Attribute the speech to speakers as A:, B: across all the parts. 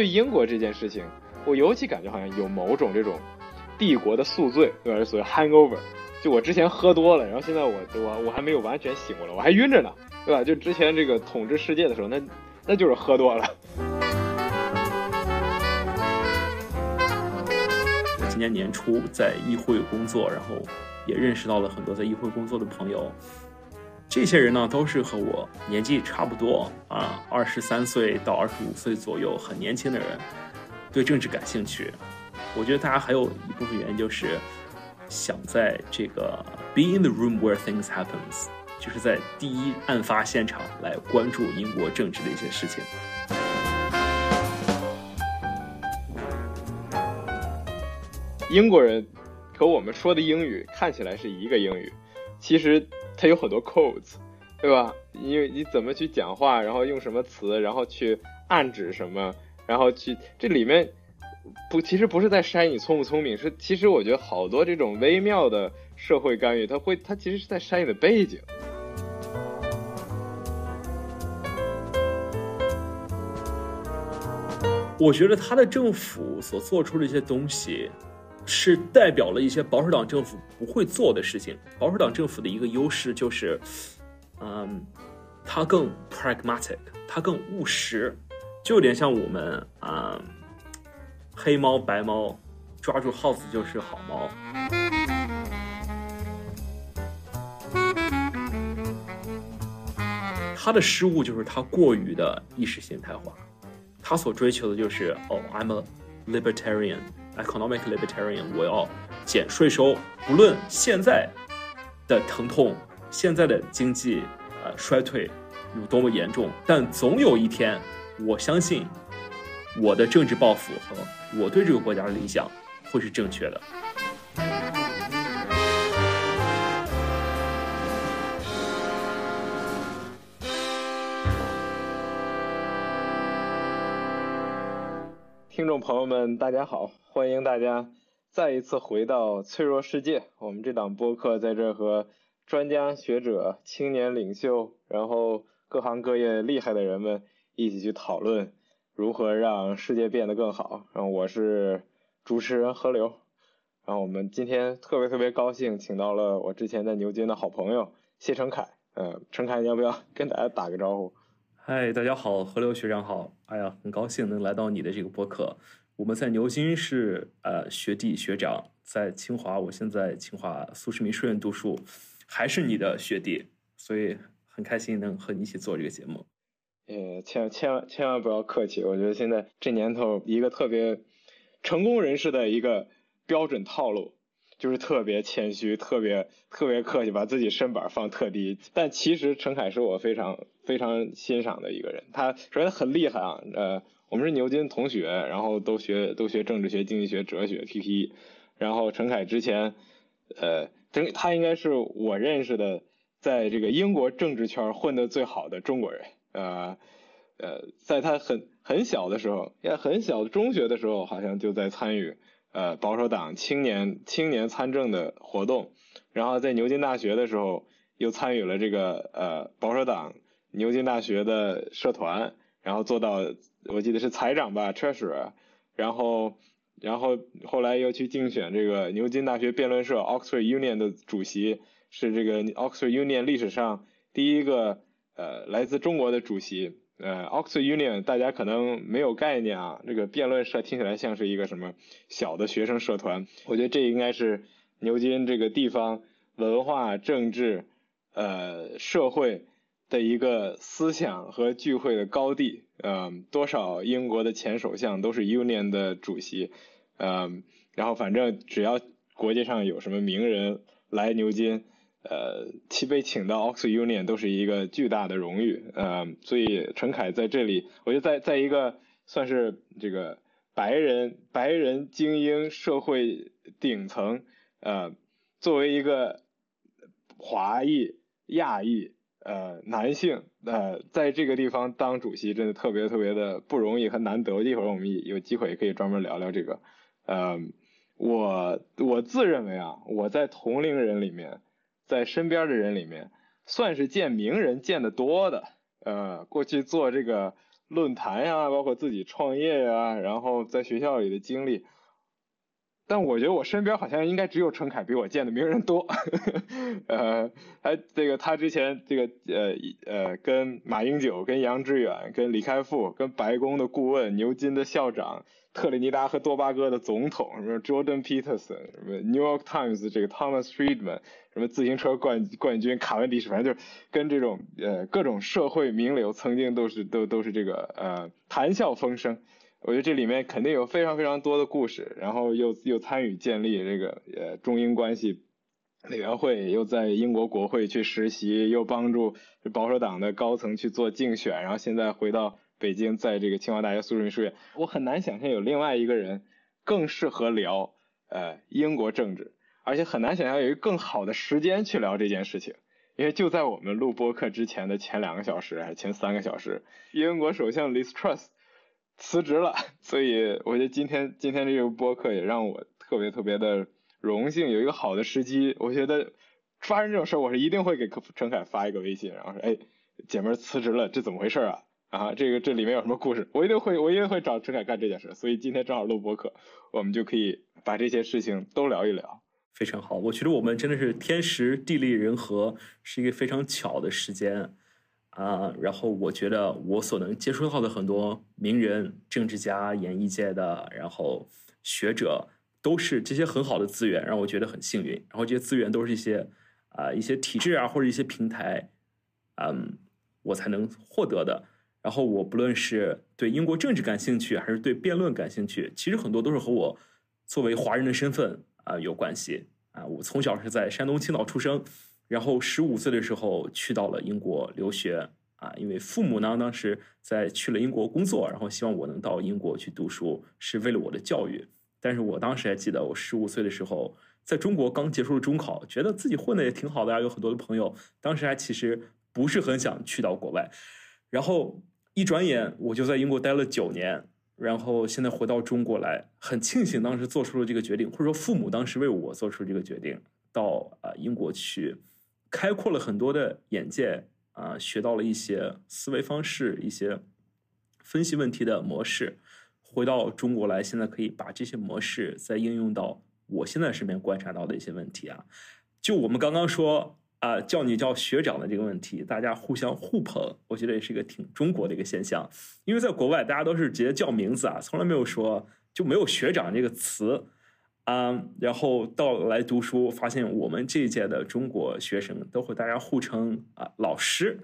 A: 对英国这件事情，我尤其感觉好像有某种这种帝国的宿醉，对吧？所谓 hangover，就我之前喝多了，然后现在我我我还没有完全醒过来，我还晕着呢，对吧？就之前这个统治世界的时候，那那就是喝多了。
B: 我今年年初在议会工作，然后也认识到了很多在议会工作的朋友。这些人呢，都是和我年纪差不多啊，二十三岁到二十五岁左右，很年轻的人，对政治感兴趣。我觉得大家还有一部分原因就是想在这个 be in the room where things happens，就是在第一案发现场来关注英国政治的一些事情。
A: 英国人和我们说的英语看起来是一个英语，其实它有很多 codes，对吧？因为你怎么去讲话，然后用什么词，然后去暗指什么，然后去这里面不，其实不是在筛你聪不聪明，是其实我觉得好多这种微妙的社会干预，它会它其实是在筛你的背景。
B: 我觉得他的政府所做出的一些东西。是代表了一些保守党政府不会做的事情。保守党政府的一个优势就是，嗯，它更 pragmatic，它更务实，就有点像我们啊，黑猫白猫，抓住耗子就是好猫。他的失误就是他过于的意识形态化，他所追求的就是哦，I'm a libertarian。Economic libertarian，我要减税收，不论现在的疼痛，现在的经济呃衰退有多么严重，但总有一天，我相信我的政治抱负和我对这个国家的理想会是正确的。
A: 听众朋友们，大家好。欢迎大家再一次回到脆弱世界。我们这档播客在这和专家学者、青年领袖，然后各行各业厉害的人们一起去讨论如何让世界变得更好。然后我是主持人何流。然后我们今天特别特别高兴，请到了我之前在牛津的好朋友谢成凯。嗯，成凯，你要不要跟大家打个招呼？
B: 嗨，大家好，何流学长好。哎呀，很高兴能来到你的这个播客。我们在牛津是呃学弟学长，在清华，我现在清华苏世民书院读书，还是你的学弟，所以很开心能和你一起做这个节目。
A: 呃，千千万千万不要客气，我觉得现在这年头一个特别成功人士的一个标准套路，就是特别谦虚，特别特别客气，把自己身板放特低。但其实陈凯是我非常非常欣赏的一个人，他首先很厉害啊，呃。我们是牛津同学，然后都学都学政治学、经济学、哲学、P P。然后陈凯之前，呃，陈他应该是我认识的在这个英国政治圈混得最好的中国人。呃呃，在他很很小的时候，也很小的中学的时候，好像就在参与呃保守党青年青年参政的活动。然后在牛津大学的时候，又参与了这个呃保守党牛津大学的社团，然后做到。我记得是财长吧，Treasurer，然后，然后后来又去竞选这个牛津大学辩论社 Oxford Union 的主席，是这个 Oxford Union 历史上第一个呃来自中国的主席。呃，Oxford Union 大家可能没有概念啊，这个辩论社听起来像是一个什么小的学生社团。我觉得这应该是牛津这个地方文化、政治、呃社会的一个思想和聚会的高地。嗯，多少英国的前首相都是 Union 的主席，嗯，然后反正只要国际上有什么名人来牛津，呃，其被请到 Oxford Union 都是一个巨大的荣誉，嗯，所以陈凯在这里，我觉得在在一个算是这个白人白人精英社会顶层，呃，作为一个华裔亚裔。呃，男性呃，在这个地方当主席真的特别特别的不容易和难得。一会儿我们有机会可以专门聊聊这个。呃，我我自认为啊，我在同龄人里面，在身边的人里面，算是见名人见得多的。呃，过去做这个论坛呀，包括自己创业呀，然后在学校里的经历。但我觉得我身边好像应该只有陈凯比我见的名人多，呃，还这个他之前这个呃呃跟马英九、跟杨致远、跟李开复、跟白宫的顾问、牛津的校长、特立尼达和多巴哥的总统，什么 Jordan Peterson，什么 New York Times 这个 Thomas Friedman，什么自行车冠冠军卡文迪什，反正就是跟这种呃各种社会名流曾经都是都都是这个呃谈笑风生。我觉得这里面肯定有非常非常多的故事，然后又又参与建立这个呃中英关系委员会，又在英国国会去实习，又帮助保守党的高层去做竞选，然后现在回到北京，在这个清华大学苏州书院，我很难想象有另外一个人更适合聊呃英国政治，而且很难想象有一个更好的时间去聊这件事情，因为就在我们录播课之前的前两个小时还是前三个小时，英国首相 Liz Truss。辞职了，所以我觉得今天今天这个播客也让我特别特别的荣幸，有一个好的时机。我觉得发生这种事儿，我是一定会给陈凯发一个微信，然后说：“哎，姐们儿辞职了，这怎么回事啊？啊，这个这里面有什么故事？”我一定会我一定会找陈凯干这件事。所以今天正好录播客，我们就可以把这些事情都聊一聊。
B: 非常好，我觉得我们真的是天时地利人和，是一个非常巧的时间。啊，然后我觉得我所能接触到的很多名人、政治家、演艺界的，然后学者，都是这些很好的资源，让我觉得很幸运。然后这些资源都是一些啊一些体制啊或者一些平台，嗯，我才能获得的。然后我不论是对英国政治感兴趣，还是对辩论感兴趣，其实很多都是和我作为华人的身份啊有关系。啊，我从小是在山东青岛出生。然后十五岁的时候去到了英国留学啊，因为父母呢当时在去了英国工作，然后希望我能到英国去读书，是为了我的教育。但是我当时还记得，我十五岁的时候在中国刚结束了中考，觉得自己混的也挺好的呀，有很多的朋友。当时还其实不是很想去到国外。然后一转眼我就在英国待了九年，然后现在回到中国来，很庆幸当时做出了这个决定，或者说父母当时为我做出这个决定，到啊英国去。开阔了很多的眼界啊，学到了一些思维方式，一些分析问题的模式。回到中国来，现在可以把这些模式再应用到我现在身边观察到的一些问题啊。就我们刚刚说啊，叫你叫学长的这个问题，大家互相互捧，我觉得也是一个挺中国的一个现象。因为在国外，大家都是直接叫名字啊，从来没有说就没有学长这个词。啊，然后到来读书，发现我们这一届的中国学生都会大家互称啊老师，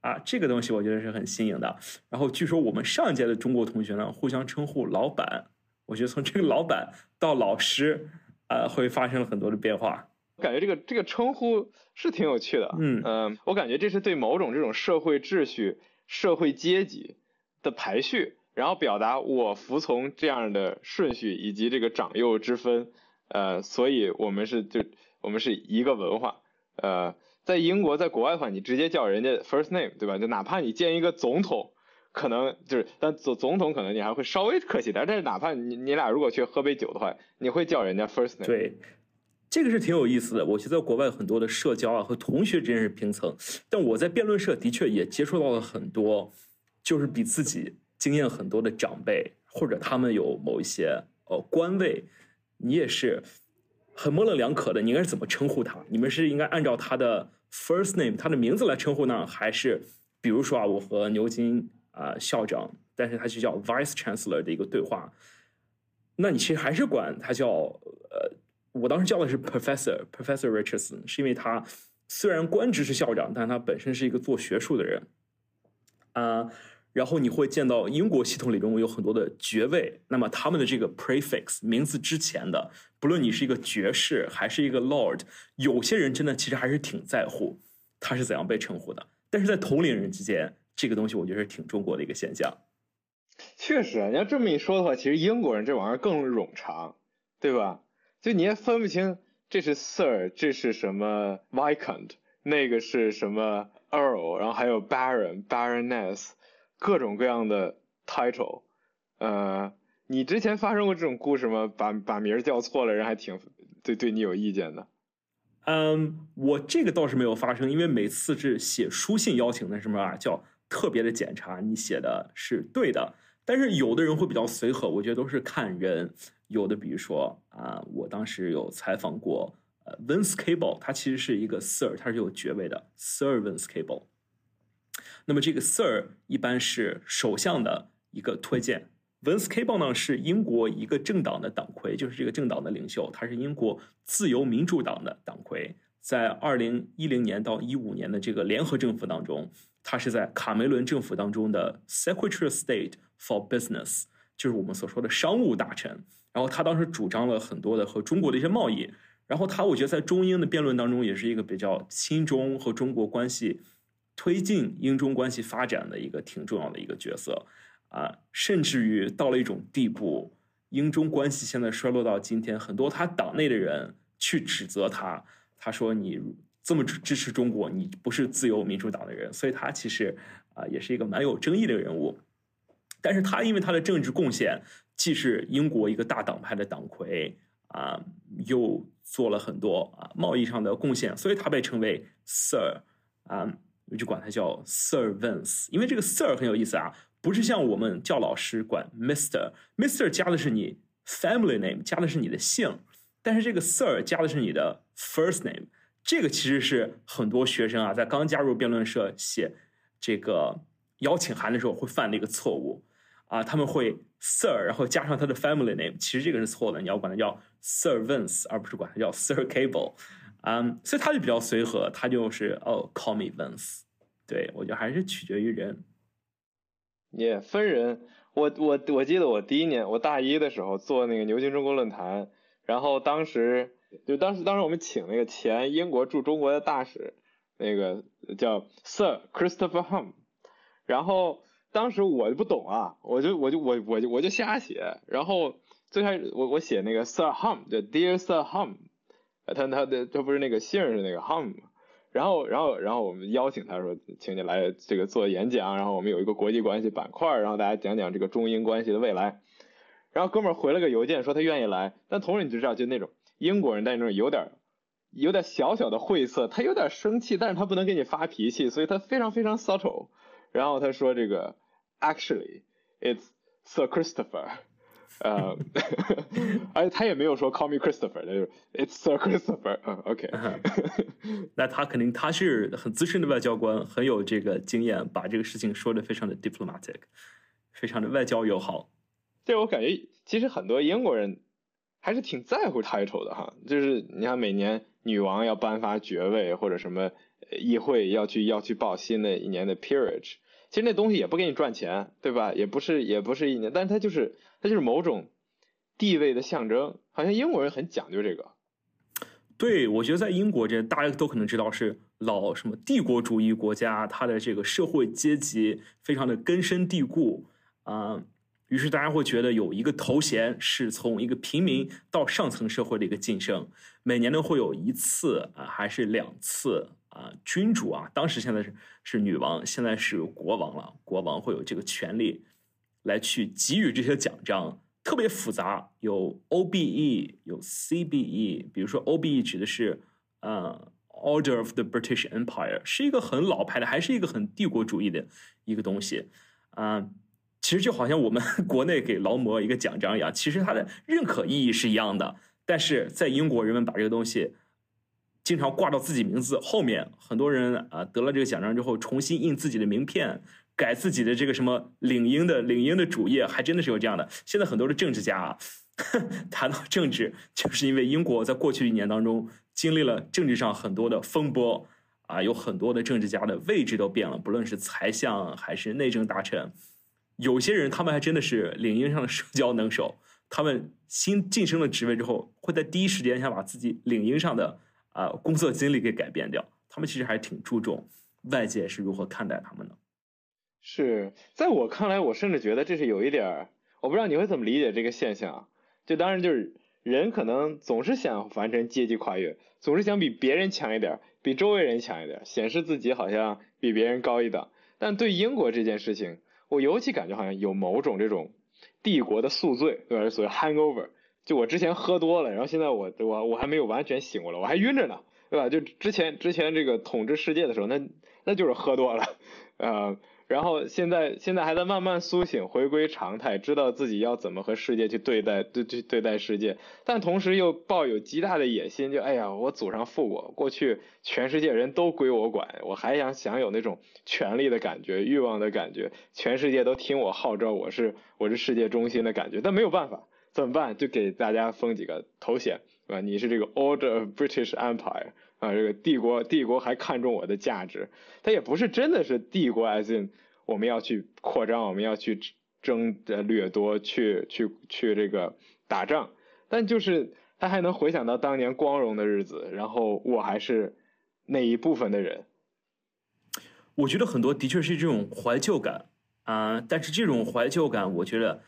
B: 啊这个东西我觉得是很新颖的。然后据说我们上一届的中国同学呢，互相称呼老板，我觉得从这个老板到老师，啊会发生了很多的变化。
A: 感觉这个这个称呼是挺有趣的，嗯嗯，我感觉这是对某种这种社会秩序、社会阶级的排序。然后表达我服从这样的顺序以及这个长幼之分，呃，所以我们是就我们是一个文化，呃，在英国在国外的话，你直接叫人家 first name，对吧？就哪怕你见一个总统，可能就是但总总统可能你还会稍微客气点，但是哪怕你你俩如果去喝杯酒的话，你会叫人家 first name。
B: 对，这个是挺有意思的。我觉得在国外很多的社交啊和同学之间是平层，但我在辩论社的确也接触到了很多，就是比自己。经验很多的长辈，或者他们有某一些呃官位，你也是很模棱两可的。你应该是怎么称呼他？你们是应该按照他的 first name，他的名字来称呼呢，还是比如说啊，我和牛津啊校长，但是他就叫 vice chancellor 的一个对话，那你其实还是管他叫呃，我当时叫的是 professor professor Richardson，是因为他虽然官职是校长，但他本身是一个做学术的人啊。然后你会见到英国系统里中有很多的爵位，那么他们的这个 prefix 名字之前的，不论你是一个爵士还是一个 lord，有些人真的其实还是挺在乎他是怎样被称呼的。但是在同龄人之间，这个东西我觉得是挺中国的一个现象。
A: 确实啊，你要这么一说的话，其实英国人这玩意儿更冗长，对吧？就你也分不清这是 sir，这是什么 viscount，那个是什么 earl，然后还有 baron、baroness。各种各样的 title，呃，你之前发生过这种故事吗？把把名儿叫错了，人还挺对对你有意见的。
B: 嗯，我这个倒是没有发生，因为每次是写书信邀请的什么啊，叫特别的检查你写的是对的。但是有的人会比较随和，我觉得都是看人。有的比如说啊，我当时有采访过呃 Vince Cable，他其实是一个 Sir，他是有爵位的 Sir Vince Cable。那么这个 Sir 一般是首相的一个推荐。Vince Cable 呢是英国一个政党的党魁，就是这个政党的领袖，他是英国自由民主党的党魁。在二零一零年到一五年的这个联合政府当中，他是在卡梅伦政府当中的 Secretary of State for Business，就是我们所说的商务大臣。然后他当时主张了很多的和中国的一些贸易。然后他我觉得在中英的辩论当中也是一个比较亲中和中国关系推进英中关系发展的一个挺重要的一个角色。啊，甚至于到了一种地步，英中关系现在衰落到今天，很多他党内的人去指责他，他说你这么支支持中国，你不是自由民主党的人，所以他其实啊也是一个蛮有争议的人物。但是他因为他的政治贡献，既是英国一个大党派的党魁啊，又做了很多啊贸易上的贡献，所以他被称为 Sir 啊，我就管他叫 Sir Vince，因为这个 Sir 很有意思啊。不是像我们叫老师管 Mister，Mister 加的是你 family name，加的是你的姓，但是这个 Sir 加的是你的 first name，这个其实是很多学生啊在刚加入辩论社写这个邀请函的时候会犯的一个错误啊，他们会 Sir 然后加上他的 family name，其实这个是错的，你要管他叫 Sir Vince，而不是管他叫 Sir Cable，嗯，所以他就比较随和，他就是哦 call me Vince，对我觉得还是取决于人。
A: 也分人，我我我记得我第一年我大一的时候做那个牛津中国论坛，然后当时就当时当时我们请那个前英国驻中国的大使，那个叫 Sir Christopher Hum，然后当时我就不懂啊，我就我就我我就我就瞎写，然后最开始我我写那个 Sir Hum，就 Dear Sir Hum，他他的他不是那个姓是那个 Hum。然后，然后，然后我们邀请他说，请你来这个做演讲。然后我们有一个国际关系板块，然后大家讲讲这个中英关系的未来。然后哥们儿回了个邮件说他愿意来，但同时你就知道，就那种英国人，但那种有点有点小小的晦涩，他有点生气，但是他不能给你发脾气，所以他非常非常 subtle。然后他说这个，actually it's Sir Christopher。呃，而且他也没有说 call me Christopher，就是 it's Sir Christopher。嗯，OK。
B: 那他肯定他是很资深的外交官，很有这个经验，把这个事情说的非常的 diplomatic，非常的外交友好。
A: 这我感觉其实很多英国人还是挺在乎 title 的哈，就是你看每年女王要颁发爵位，或者什么议会要去要去报新的一年的 peerage。其实那东西也不给你赚钱，对吧？也不是也不是一年，但是它就是它就是某种地位的象征。好像英国人很讲究这个。
B: 对，我觉得在英国这大家都可能知道是老什么帝国主义国家，它的这个社会阶级非常的根深蒂固啊。于是大家会觉得有一个头衔是从一个平民到上层社会的一个晋升，每年呢会有一次啊还是两次。啊，君主啊，当时现在是是女王，现在是国王了。国王会有这个权利来去给予这些奖章，特别复杂，有 OBE，有 CBE。比如说 OBE 指的是呃 Order of the British Empire，是一个很老牌的，还是一个很帝国主义的一个东西啊。其实就好像我们 国内给劳模一个奖章一样，其实它的认可意义是一样的。但是在英国，人们把这个东西。经常挂到自己名字后面，很多人啊得了这个奖章之后，重新印自己的名片，改自己的这个什么领英的领英的主页，还真的是有这样的。现在很多的政治家啊，谈到政治，就是因为英国在过去一年当中经历了政治上很多的风波啊，有很多的政治家的位置都变了，不论是财相还是内政大臣，有些人他们还真的是领英上的社交能手，他们新晋升了职位之后，会在第一时间想把自己领英上的。啊，工作经历给改变掉，他们其实还挺注重外界是如何看待他们的。
A: 是在我看来，我甚至觉得这是有一点，我不知道你会怎么理解这个现象。就当然就是人可能总是想完成阶级跨越，总是想比别人强一点，比周围人强一点，显示自己好像比别人高一等。但对英国这件事情，我尤其感觉好像有某种这种帝国的宿醉，对吧？所谓 hangover。就我之前喝多了，然后现在我我我还没有完全醒过来，我还晕着呢，对吧？就之前之前这个统治世界的时候，那那就是喝多了，呃，然后现在现在还在慢慢苏醒，回归常态，知道自己要怎么和世界去对待，对对对待世界，但同时又抱有极大的野心，就哎呀，我祖上富过，过去全世界人都归我管，我还想享有那种权力的感觉、欲望的感觉，全世界都听我号召，我是我是世界中心的感觉，但没有办法，怎么办？就给大家封几个头衔，啊？你是这个 Order of British Empire 啊，这个帝国帝国还看重我的价值，它也不是真的是帝国，as in。我们要去扩张，我们要去争呃掠夺，去去去这个打仗，但就是他还能回想到当年光荣的日子，然后我还是那一部分的人。
B: 我觉得很多的确是这种怀旧感啊，但是这种怀旧感，我觉得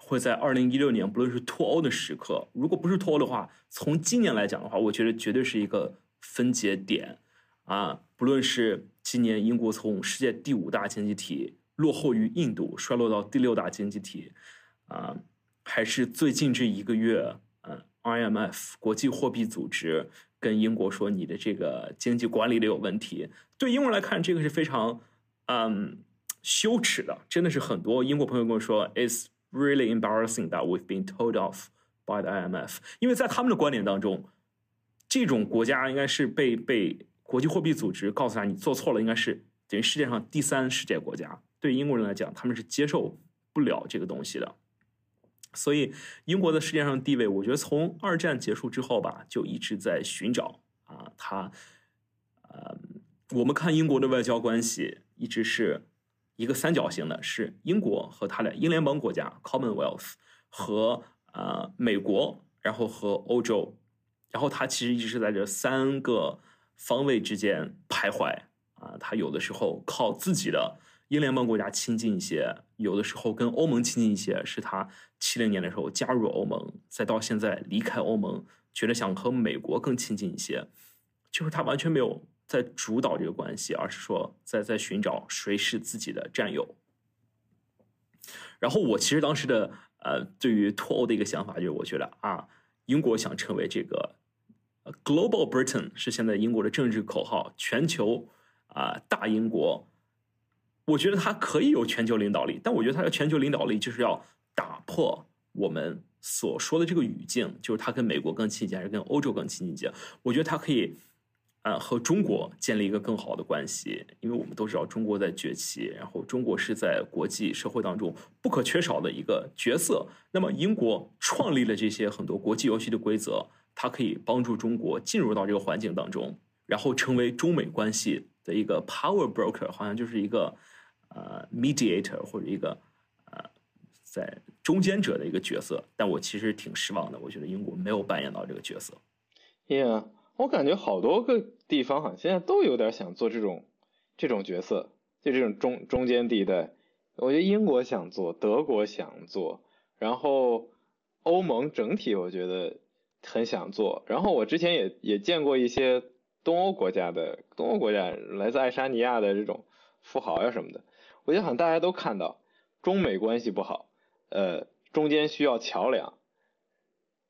B: 会在二零一六年，不论是脱欧的时刻，如果不是脱欧的话，从今年来讲的话，我觉得绝对是一个分节点啊，不论是。今年英国从世界第五大经济体落后于印度，衰落到第六大经济体，啊，还是最近这一个月，嗯，IMF 国际货币组织跟英国说你的这个经济管理的有问题。对英国来看，这个是非常嗯羞耻的，真的是很多英国朋友跟我说，is really embarrassing that we've been told off by the IMF，因为在他们的观点当中，这种国家应该是被被。国际货币组织告诉他，你做错了，应该是等于世界上第三世界国家。对英国人来讲，他们是接受不了这个东西的。所以，英国在世界上地位，我觉得从二战结束之后吧，就一直在寻找啊，他，呃，我们看英国的外交关系一直是一个三角形的，是英国和他的英联邦国家 Commonwealth 和呃美国，然后和欧洲，然后他其实一直在这三个。方位之间徘徊啊，他有的时候靠自己的英联邦国家亲近一些，有的时候跟欧盟亲近一些。是他七零年的时候加入欧盟，再到现在离开欧盟，觉得想和美国更亲近一些，就是他完全没有在主导这个关系，而是说在在寻找谁是自己的战友。然后我其实当时的呃，对于脱欧的一个想法就是，我觉得啊，英国想成为这个。Global Britain 是现在英国的政治口号，全球啊大英国，我觉得它可以有全球领导力，但我觉得它的全球领导力就是要打破我们所说的这个语境，就是它跟美国更亲近还是跟欧洲更亲近一些？我觉得它可以啊和中国建立一个更好的关系，因为我们都知道中国在崛起，然后中国是在国际社会当中不可缺少的一个角色。那么英国创立了这些很多国际游戏的规则。它可以帮助中国进入到这个环境当中，然后成为中美关系的一个 power broker，好像就是一个呃 mediator 或者一个呃在中间者的一个角色。但我其实挺失望的，我觉得英国没有扮演到这个角色。
A: Yeah，我感觉好多个地方好像现在都有点想做这种这种角色，就这种中中间地带。我觉得英国想做，德国想做，然后欧盟整体我觉得。很想做，然后我之前也也见过一些东欧国家的东欧国家来自爱沙尼亚的这种富豪呀什么的，我觉得好像大家都看到中美关系不好，呃，中间需要桥梁，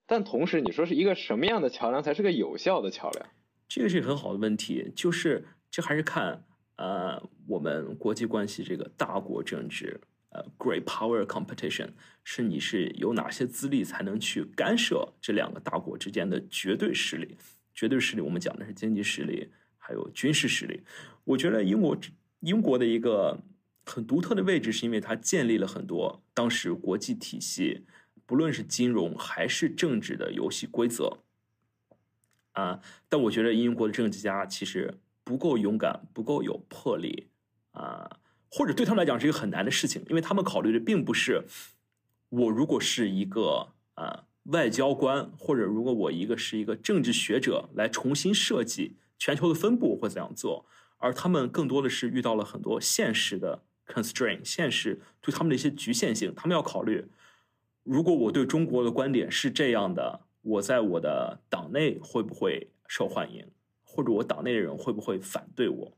A: 但同时你说是一个什么样的桥梁才是个有效的桥梁？
B: 这个是很好的问题，就是这还是看呃我们国际关系这个大国政治。呃，great power competition 是你是有哪些资历才能去干涉这两个大国之间的绝对实力？绝对实力，我们讲的是经济实力，还有军事实力。我觉得英国英国的一个很独特的位置，是因为它建立了很多当时国际体系，不论是金融还是政治的游戏规则。啊，但我觉得英国的政治家其实不够勇敢，不够有魄力啊。或者对他们来讲是一个很难的事情，因为他们考虑的并不是我如果是一个啊外交官，或者如果我一个是一个政治学者来重新设计全球的分布会怎样做，而他们更多的是遇到了很多现实的 constraint，现实对他们的一些局限性，他们要考虑，如果我对中国的观点是这样的，我在我的党内会不会受欢迎，或者我党内的人会不会反对我？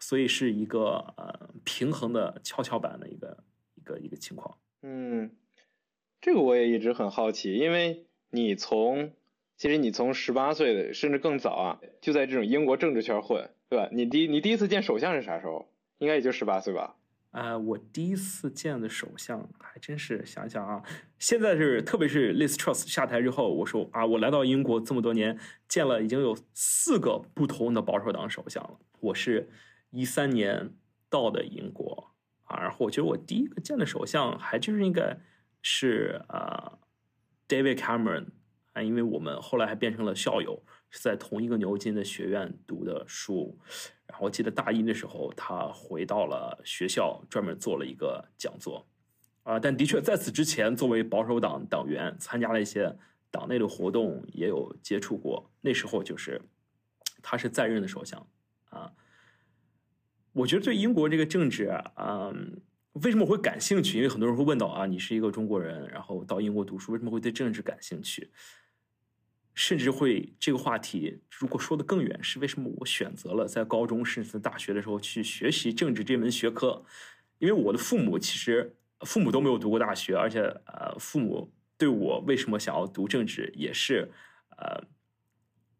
B: 所以是一个呃平衡的跷跷板的一个一个一个情况。
A: 嗯，这个我也一直很好奇，因为你从其实你从十八岁的甚至更早啊，就在这种英国政治圈混，对吧？你第你第一次见首相是啥时候？应该也就十八岁吧？
B: 呃，我第一次见的首相还真是想想啊，现在是特别是 Liz Truss 下台之后，我说啊，我来到英国这么多年，见了已经有四个不同的保守党首相了。我是一三年到的英国啊，然后我觉得我第一个见的首相还就是应该是啊 David Cameron 啊，因为我们后来还变成了校友，是在同一个牛津的学院读的书。然后我记得大一的时候，他回到了学校，专门做了一个讲座，啊，但的确在此之前，作为保守党党员，参加了一些党内的活动，也有接触过。那时候就是他是在任的首相，啊，我觉得对英国这个政治啊，为什么会感兴趣？因为很多人会问到啊，你是一个中国人，然后到英国读书，为什么会对政治感兴趣？甚至会这个话题，如果说的更远，是为什么我选择了在高中甚至大学的时候去学习政治这门学科？因为我的父母其实父母都没有读过大学，而且呃，父母对我为什么想要读政治也是呃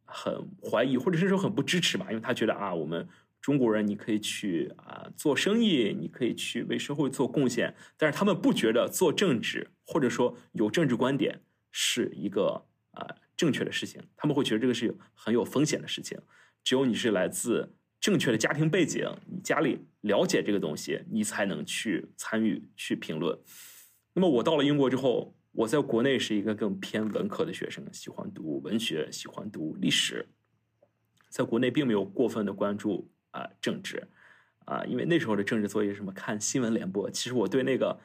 B: 很怀疑，或者是说很不支持吧，因为他觉得啊，我们中国人你可以去啊做生意，你可以去为社会做贡献，但是他们不觉得做政治或者说有政治观点是一个啊。正确的事情，他们会觉得这个是很有风险的事情。只有你是来自正确的家庭背景，你家里了解这个东西，你才能去参与去评论。那么我到了英国之后，我在国内是一个更偏文科的学生，喜欢读文学，喜欢读历史，在国内并没有过分的关注啊政治啊，因为那时候的政治作业什么看新闻联播，其实我对那个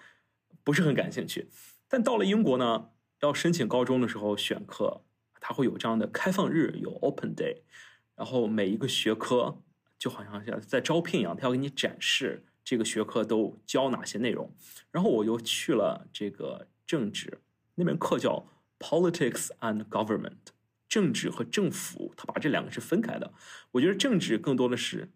B: 不是很感兴趣。但到了英国呢，要申请高中的时候选课。它会有这样的开放日，有 Open Day，然后每一个学科就好像像在招聘一样，他要给你展示这个学科都教哪些内容。然后我又去了这个政治那门课叫 Politics and Government，政治和政府，他把这两个是分开的。我觉得政治更多的是，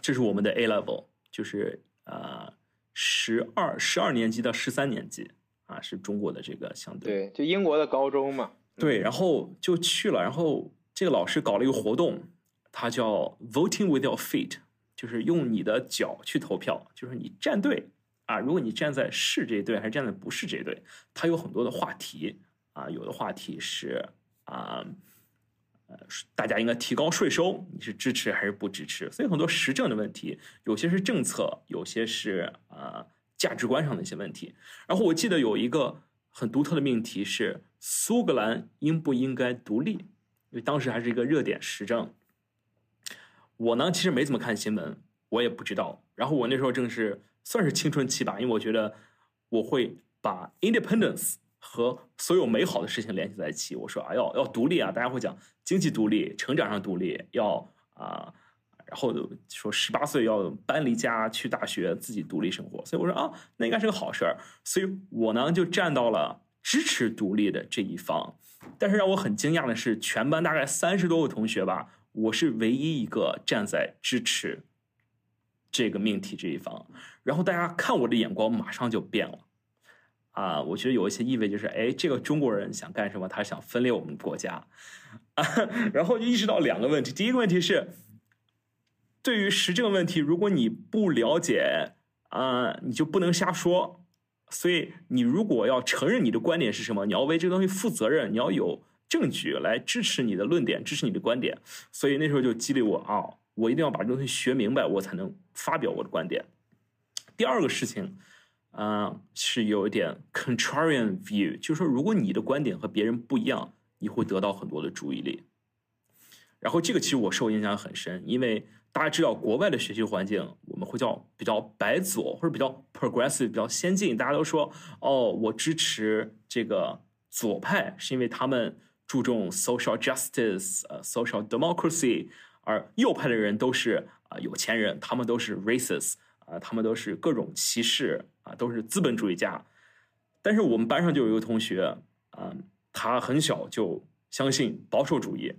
B: 这是我们的 A Level，就是啊十二十二年级到十三年级啊，是中国的这个相
A: 对，对，就英国的高中嘛。
B: 对，然后就去了，然后这个老师搞了一个活动，他叫 Voting with your feet，就是用你的脚去投票，就是你站队啊，如果你站在是这一队还是站在不是这一队，他有很多的话题啊，有的话题是啊，呃，大家应该提高税收，你是支持还是不支持？所以很多时政的问题，有些是政策，有些是啊价值观上的一些问题。然后我记得有一个。很独特的命题是苏格兰应不应该独立？因为当时还是一个热点时政。我呢，其实没怎么看新闻，我也不知道。然后我那时候正是算是青春期吧，因为我觉得我会把 independence 和所有美好的事情联系在一起。我说啊，要要独立啊！大家会讲经济独立、成长上独立，要啊。然后说十八岁要搬离家去大学自己独立生活，所以我说啊，那应该是个好事儿。所以我呢就站到了支持独立的这一方。但是让我很惊讶的是，全班大概三十多个同学吧，我是唯一一个站在支持这个命题这一方。然后大家看我的眼光马上就变了啊，我觉得有一些意味就是，哎，这个中国人想干什么？他想分裂我们国家啊。然后就意识到两个问题，第一个问题是。对于时政问题，如果你不了解啊，你就不能瞎说。所以，你如果要承认你的观点是什么，你要为这个东西负责任，你要有证据来支持你的论点，支持你的观点。所以那时候就激励我啊，我一定要把这东西学明白，我才能发表我的观点。第二个事情，啊，是有一点 contrarian view，就是说，如果你的观点和别人不一样，你会得到很多的注意力。然后这个其实我受影响很深，因为。大家知道，国外的学习环境我们会叫比较白左或者比较 progressive 比较先进。大家都说，哦，我支持这个左派，是因为他们注重 social justice，呃，social democracy。而右派的人都是啊有钱人，他们都是 racist，啊，他们都是各种歧视，啊，都是资本主义家。但是我们班上就有一个同学，啊，他很小就相信保守主义。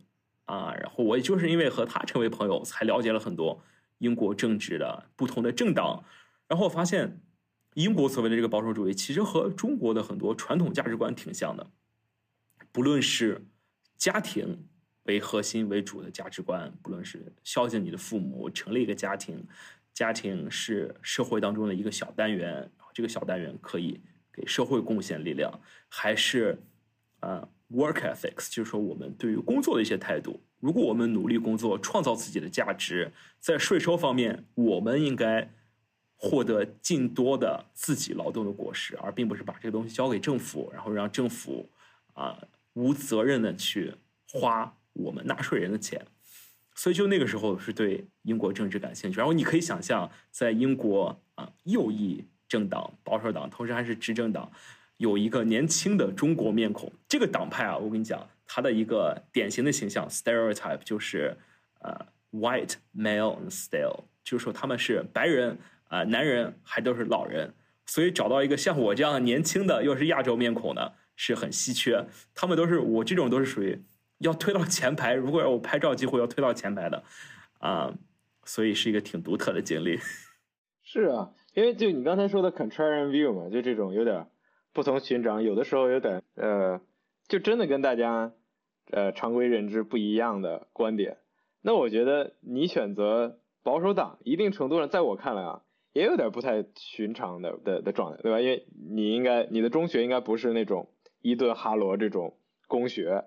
B: 啊，然后我也就是因为和他成为朋友，才了解了很多英国政治的不同的政党。然后我发现，英国所谓的这个保守主义，其实和中国的很多传统价值观挺像的。不论是家庭为核心为主的价值观，不论是孝敬你的父母、成立一个家庭、家庭是社会当中的一个小单元，这个小单元可以给社会贡献力量，还是啊 work ethics，就是说我们对于工作的一些态度。如果我们努力工作，创造自己的价值，在税收方面，我们应该获得尽多的自己劳动的果实，而并不是把这个东西交给政府，然后让政府啊无责任的去花我们纳税人的钱。所以，就那个时候是对英国政治感兴趣。然后你可以想象，在英国啊，右翼政党保守党，同时还是执政党，有一个年轻的中国面孔。这个党派啊，我跟你讲，他的一个典型的形象 stereotype 就是呃，white male and stale，就是说他们是白人啊，男人还都是老人。所以找到一个像我这样年轻的又是亚洲面孔的，是很稀缺。他们都是我这种都是属于。要推到前排，如果要我拍照机会，要推到前排的，啊，所以是一个挺独特的经历。
A: 是啊，因为就你刚才说的 contrarian view 嘛，就这种有点不同寻常，有的时候有点呃，就真的跟大家呃常规认知不一样的观点。那我觉得你选择保守党，一定程度上，在我看来啊，也有点不太寻常的的的状态，对吧？因为你应该你的中学应该不是那种伊顿哈罗这种公学。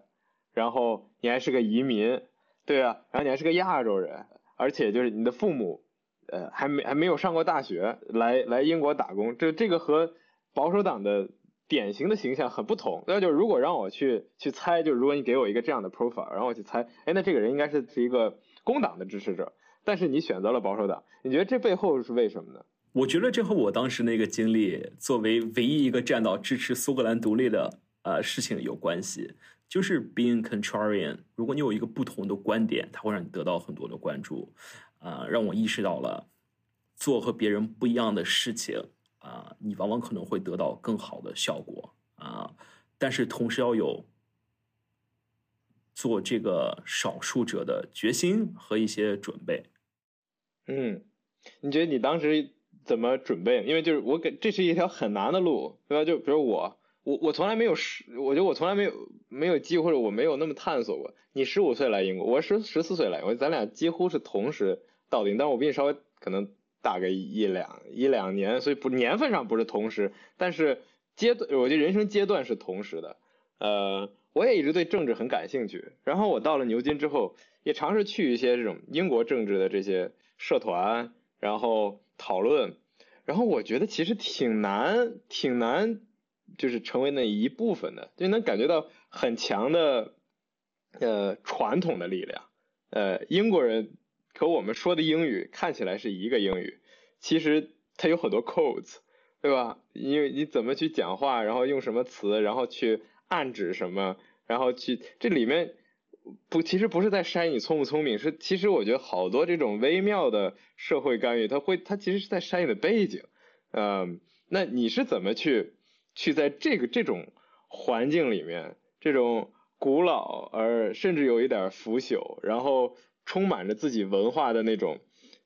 A: 然后你还是个移民，对啊，然后你还是个亚洲人，而且就是你的父母，呃，还没还没有上过大学，来来英国打工，这这个和保守党的典型的形象很不同。那就如果让我去去猜，就如果你给我一个这样的 profile，然后我去猜，哎，那这个人应该是是一个工党的支持者，但是你选择了保守党，你觉得这背后是为什么呢？
B: 我觉得这和我当时那个经历，作为唯一一个站到支持苏格兰独立的呃事情有关系。就是 being contrarian，如果你有一个不同的观点，它会让你得到很多的关注，啊，让我意识到了做和别人不一样的事情，啊，你往往可能会得到更好的效果，啊，但是同时要有做这个少数者的决心和一些准备。
A: 嗯，你觉得你当时怎么准备？因为就是我给这是一条很难的路，对吧？就比如我。我我从来没有试，我觉得我从来没有没有机会，或者我没有那么探索过。你十五岁来英国，我十十四岁来，我咱俩几乎是同时到顶，但是我比你稍微可能大概一两一两年，所以不年份上不是同时，但是阶段，我觉得人生阶段是同时的。呃，我也一直对政治很感兴趣，然后我到了牛津之后，也尝试去一些这种英国政治的这些社团，然后讨论，然后我觉得其实挺难，挺难。就是成为那一部分的，就能感觉到很强的呃传统的力量。呃，英国人和我们说的英语看起来是一个英语，其实它有很多 codes，对吧？因为你怎么去讲话，然后用什么词，然后去暗指什么，然后去这里面不，其实不是在筛你聪不聪明，是其实我觉得好多这种微妙的社会干预，它会它其实是在筛你的背景。嗯，那你是怎么去？去在这个这种环境里面，这种古老而甚至有一点腐朽，然后充满着自己文化的那种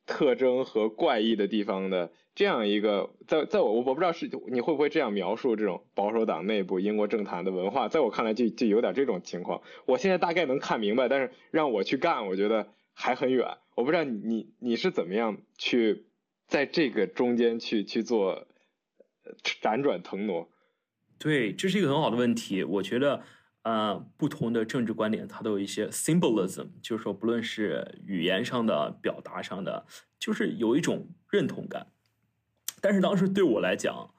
A: 特征和怪异的地方的这样一个，在在我我不知道是你会不会这样描述这种保守党内部英国政坛的文化，在我看来就就有点这种情况。我现在大概能看明白，但是让我去干，我觉得还很远。我不知道你你你是怎么样去在这个中间去去做辗转腾挪。
B: 对，这是一个很好的问题。我觉得，呃，不同的政治观点，它都有一些 symbolism，就是说，不论是语言上的、表达上的，就是有一种认同感。但是当时对我来讲，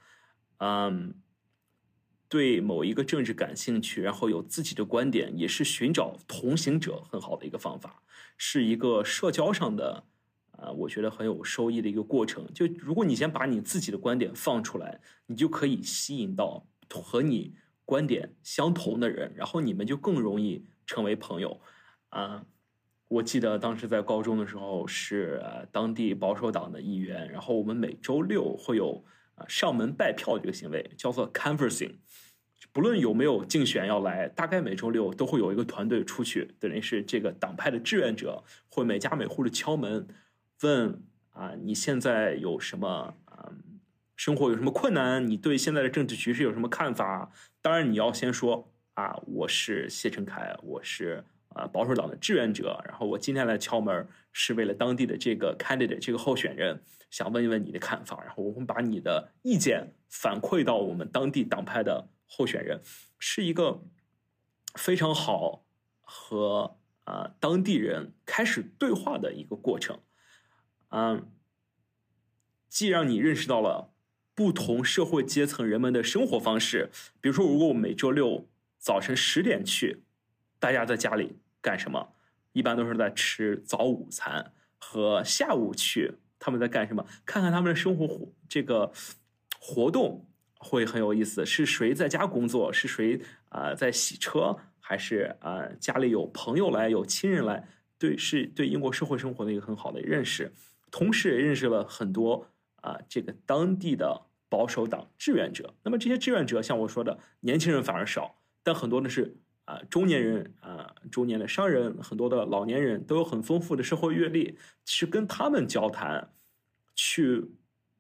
B: 嗯，对某一个政治感兴趣，然后有自己的观点，也是寻找同行者很好的一个方法，是一个社交上的，呃，我觉得很有收益的一个过程。就如果你先把你自己的观点放出来，你就可以吸引到。和你观点相同的人，然后你们就更容易成为朋友，啊，我记得当时在高中的时候是当地保守党的议员，然后我们每周六会有啊上门拜票这个行为，叫做 canvassing，不论有没有竞选要来，大概每周六都会有一个团队出去，等于是这个党派的志愿者会每家每户的敲门，问啊你现在有什么啊？生活有什么困难？你对现在的政治局势有什么看法？当然，你要先说啊，我是谢成凯，我是啊保守党的志愿者，然后我今天来敲门是为了当地的这个 candidate 这个候选人，想问一问你的看法，然后我们把你的意见反馈到我们当地党派的候选人，是一个非常好和啊当地人开始对话的一个过程，嗯，既让你认识到了。不同社会阶层人们的生活方式，比如说，如果我每周六早晨十点去，大家在家里干什么？一般都是在吃早午餐。和下午去，他们在干什么？看看他们的生活活这个活动会很有意思。是谁在家工作？是谁啊在洗车？还是啊家里有朋友来，有亲人来？对，是对英国社会生活的一个很好的认识，同时也认识了很多。啊，这个当地的保守党志愿者，那么这些志愿者像我说的，年轻人反而少，但很多的是啊中年人啊中年的商人，很多的老年人都有很丰富的社会阅历，去跟他们交谈，去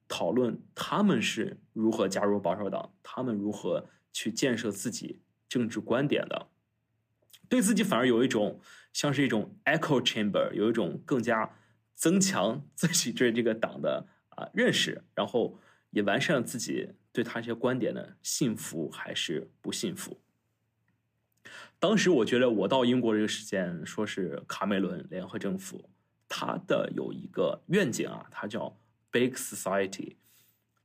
B: 讨论他们是如何加入保守党，他们如何去建设自己政治观点的，对自己反而有一种像是一种 echo chamber，有一种更加增强自己对这个党的。啊，认识，然后也完善了自己对他这些观点的信服还是不信服。当时我觉得我到英国这个时间，说是卡梅伦联合政府，他的有一个愿景啊，他叫 Big Society。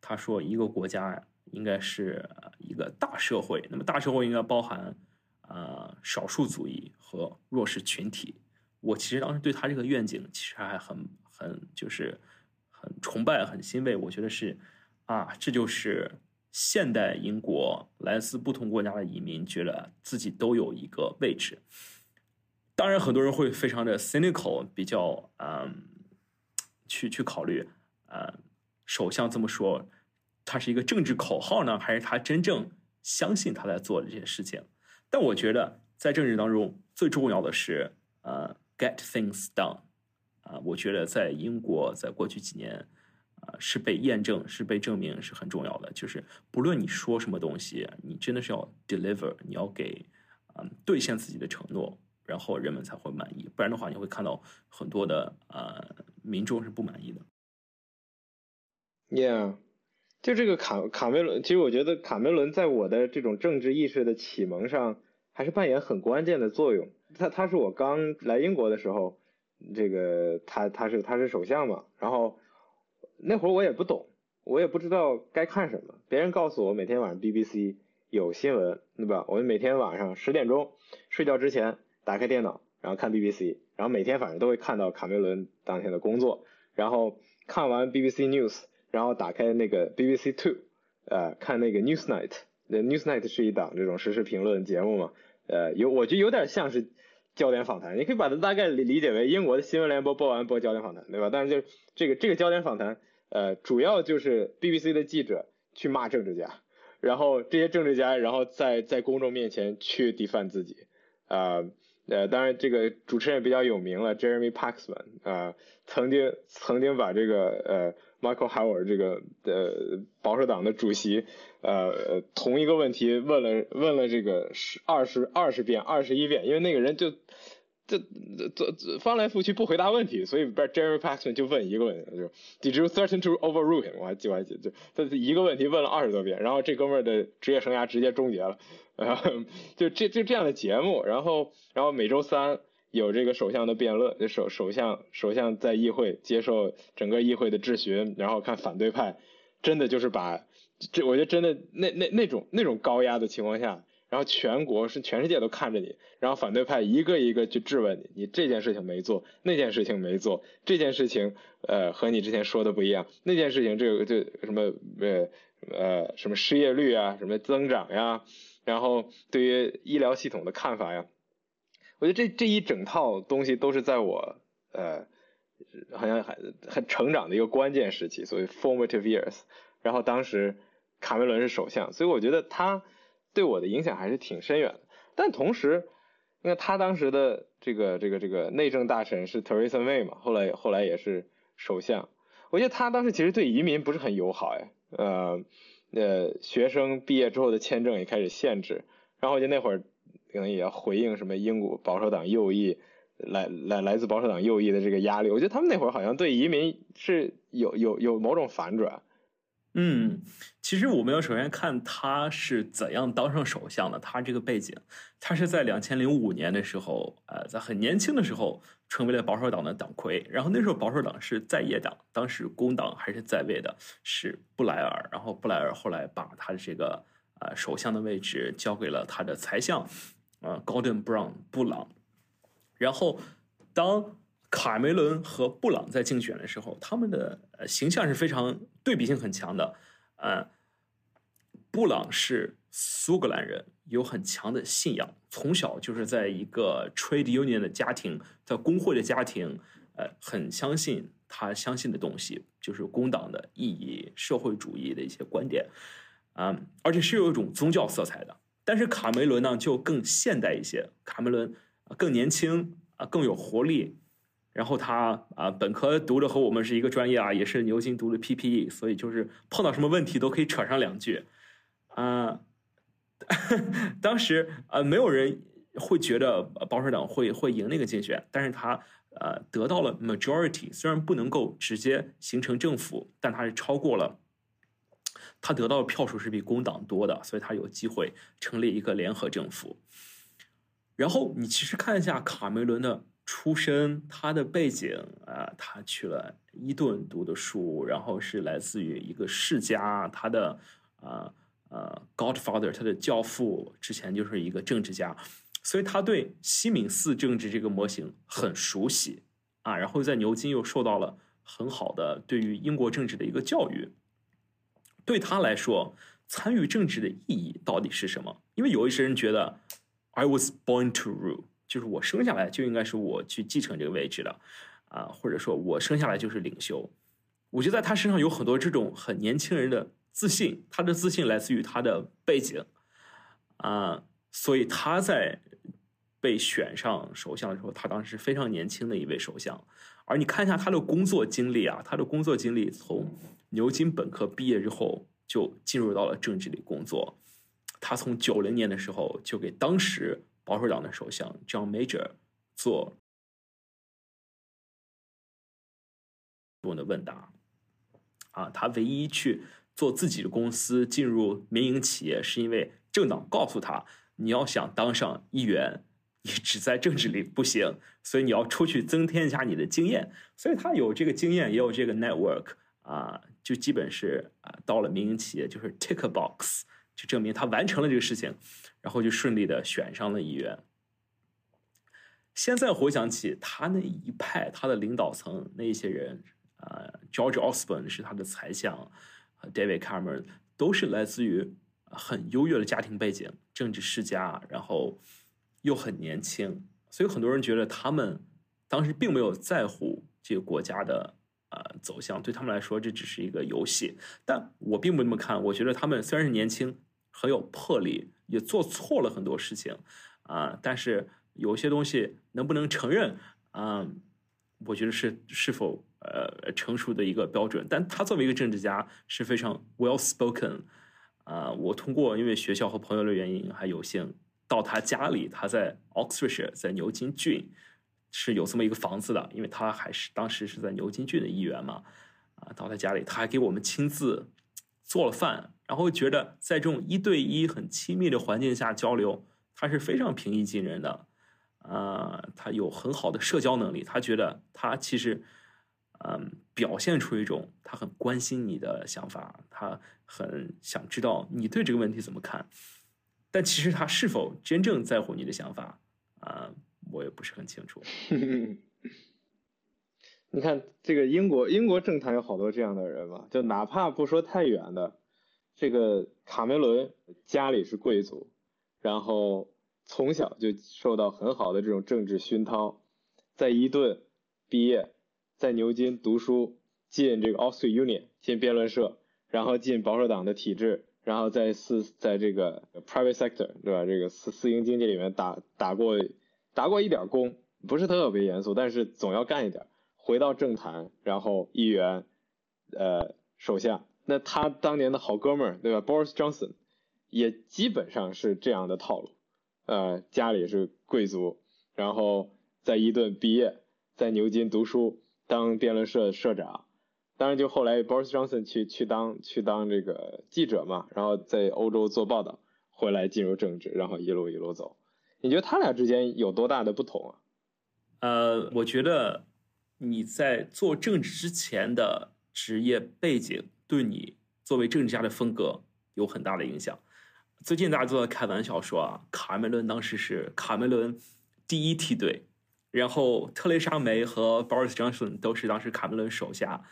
B: 他说一个国家应该是一个大社会，那么大社会应该包含啊少数族裔和弱势群体。我其实当时对他这个愿景其实还很很就是。很崇拜，很欣慰。我觉得是，啊，这就是现代英国来自不同国家的移民觉得自己都有一个位置。当然，很多人会非常的 cynical，比较嗯，去去考虑，呃，首相这么说，他是一个政治口号呢，还是他真正相信他在做这些事情？但我觉得，在政治当中，最重要的是，呃，get things done。啊，我觉得在英国，在过去几年，啊，是被验证、是被证明是很重要的。就是不论你说什么东西，你真的是要 deliver，你要给，嗯，兑现自己的承诺，然后人们才会满意。不然的话，你会看到很多的呃民众是不满意的。
A: Yeah，就这个卡卡梅伦，其实我觉得卡梅伦在我的这种政治意识的启蒙上，还是扮演很关键的作用。他他是我刚来英国的时候。这个他他是他是首相嘛，然后那会儿我也不懂，我也不知道该看什么。别人告诉我每天晚上 BBC 有新闻，对吧？我们每天晚上十点钟睡觉之前打开电脑，然后看 BBC，然后每天反正都会看到卡梅伦当天的工作，然后看完 BBC News，然后打开那个 BBC Two，呃，看那个 Newsnight。那 Newsnight 是一档这种实时评论节目嘛，呃，有我觉得有点像是。焦点访谈，你可以把它大概理理解为英国的新闻联播播完播焦点访谈，对吧？但是就这个这个焦点访谈，呃，主要就是 BBC 的记者去骂政治家，然后这些政治家然后在在公众面前去 defend 自己，啊呃，当然这个主持人也比较有名了，Jeremy Paxman 啊，曾经曾经把这个呃 Michael Howard 这个呃保守党的主席。呃，同一个问题问了问了这个十二十二十遍二十一遍，因为那个人就这这这翻来覆去不回答问题，所以 Jeremy Paxman 就问一个问题，就 Did you threaten to overrule him？我还记我还记就他一个问题问了二十多遍，然后这哥们儿的职业生涯直接终结了，就这就这样的节目，然后然后每周三有这个首相的辩论，首首相首相在议会接受整个议会的质询，然后看反对派真的就是把。这我觉得真的那那那种那种高压的情况下，然后全国是全世界都看着你，然后反对派一个一个去质问你，你这件事情没做，那件事情没做，这件事情呃和你之前说的不一样，那件事情这个这什么呃呃什么失业率啊，什么增长呀，然后对于医疗系统的看法呀，我觉得这这一整套东西都是在我呃好像还很成长的一个关键时期，所谓 formative years，然后当时。卡梅伦是首相，所以我觉得他对我的影响还是挺深远的。但同时，因为他当时的这个这个这个内政大臣是 Theresa May 嘛，后来后来也是首相。我觉得他当时其实对移民不是很友好哎，呃呃，学生毕业之后的签证也开始限制。然后我觉得那会儿可能也要回应什么英国保守党右翼来来来自保守党右翼的这个压力。我觉得他们那会儿好像对移民是有有有某种反转。
B: 嗯，其实我们要首先看他是怎样当上首相的。他这个背景，他是在两千零五年的时候，呃，在很年轻的时候成为了保守党的党魁。然后那时候保守党是在野党，当时工党还是在位的，是布莱尔。然后布莱尔后来把他的这个呃首相的位置交给了他的财相，呃，Gordon Brown 布朗。然后当卡梅伦和布朗在竞选的时候，他们的形象是非常对比性很强的。呃，布朗是苏格兰人，有很强的信仰，从小就是在一个 trade union 的家庭，在工会的家庭，呃，很相信他相信的东西，就是工党的意义、社会主义的一些观点，啊，而且是有一种宗教色彩的。但是卡梅伦呢，就更现代一些，卡梅伦更年轻啊，更有活力。然后他啊，本科读的和我们是一个专业啊，也是牛津读的 PPE，所以就是碰到什么问题都可以扯上两句，啊，当时啊，没有人会觉得保守党会会赢那个竞选，但是他呃得到了 majority，虽然不能够直接形成政府，但他是超过了，他得到的票数是比工党多的，所以他有机会成立一个联合政府。然后你其实看一下卡梅伦的。出身，他的背景啊，他去了伊顿读的书，然后是来自于一个世家，他的啊呃，Godfather，他的教父之前就是一个政治家，所以他对西敏寺政治这个模型很熟悉啊，然后在牛津又受到了很好的对于英国政治的一个教育，对他来说，参与政治的意义到底是什么？因为有一些人觉得，I was born to rule。就是我生下来就应该是我去继承这个位置的，啊，或者说我生下来就是领袖。我觉得在他身上有很多这种很年轻人的自信，他的自信来自于他的背景，啊，所以他在被选上首相的时候，他当时非常年轻的一位首相。而你看一下他的工作经历啊，他的工作经历从牛津本科毕业之后就进入到了政治里工作。他从九零年的时候就给当时。保守党的首相 John Major 做多的问答啊，他唯一去做自己的公司进入民营企业，是因为政党告诉他，你要想当上议员，你只在政治里不行，所以你要出去增添一下你的经验。所以他有这个经验，也有这个 network 啊，就基本是啊，到了民营企业就是 tick a box，就证明他完成了这个事情。然后就顺利的选上了议员。现在回想起他那一派，他的领导层那些人，呃，George Osborne 是他的财相，David Cameron 都是来自于很优越的家庭背景，政治世家，然后又很年轻，所以很多人觉得他们当时并没有在乎这个国家的呃走向，对他们来说这只是一个游戏。但我并不那么看，我觉得他们虽然是年轻，很有魄力。也做错了很多事情，啊，但是有些东西能不能承认，啊，我觉得是是否呃成熟的一个标准。但他作为一个政治家是非常 well spoken，啊，我通过因为学校和朋友的原因，还有幸到他家里，他在 Oxfordshire，在牛津郡是有这么一个房子的，因为他还是当时是在牛津郡的一员嘛，啊，到他家里，他还给我们亲自做了饭。然后觉得在这种一对一很亲密的环境下交流，他是非常平易近人的，啊，他有很好的社交能力。他觉得他其实，嗯，表现出一种他很关心你的想法，他很想知道你对这个问题怎么看。但其实他是否真正在乎你的想法，啊，我也不是很清楚。
A: 你看这个英国英国政坛有好多这样的人嘛，就哪怕不说太远的。这个卡梅伦家里是贵族，然后从小就受到很好的这种政治熏陶，在伊顿毕业，在牛津读书，进这个 Oxford Union 进辩论社，然后进保守党的体制，然后在私在这个 private sector 对吧？这个私私营经济里面打打过打过一点工，不是特别严肃，但是总要干一点。回到政坛，然后议员，呃，首相。那他当年的好哥们儿，对吧？Boris Johnson 也基本上是这样的套路，呃，家里是贵族，然后在伊顿毕业，在牛津读书，当辩论社社长。当然，就后来 Boris Johnson 去去当去当这个记者嘛，然后在欧洲做报道，回来进入政治，然后一路一路走。你觉得他俩之间有多大的不同啊？
B: 呃，我觉得你在做政治之前的职业背景，对你作为政治家的风格有很大的影响。最近大家都在开玩笑说啊，卡梅伦当时是卡梅伦第一梯队，然后特蕾莎梅和 Boris Johnson 都是当时卡梅伦手下。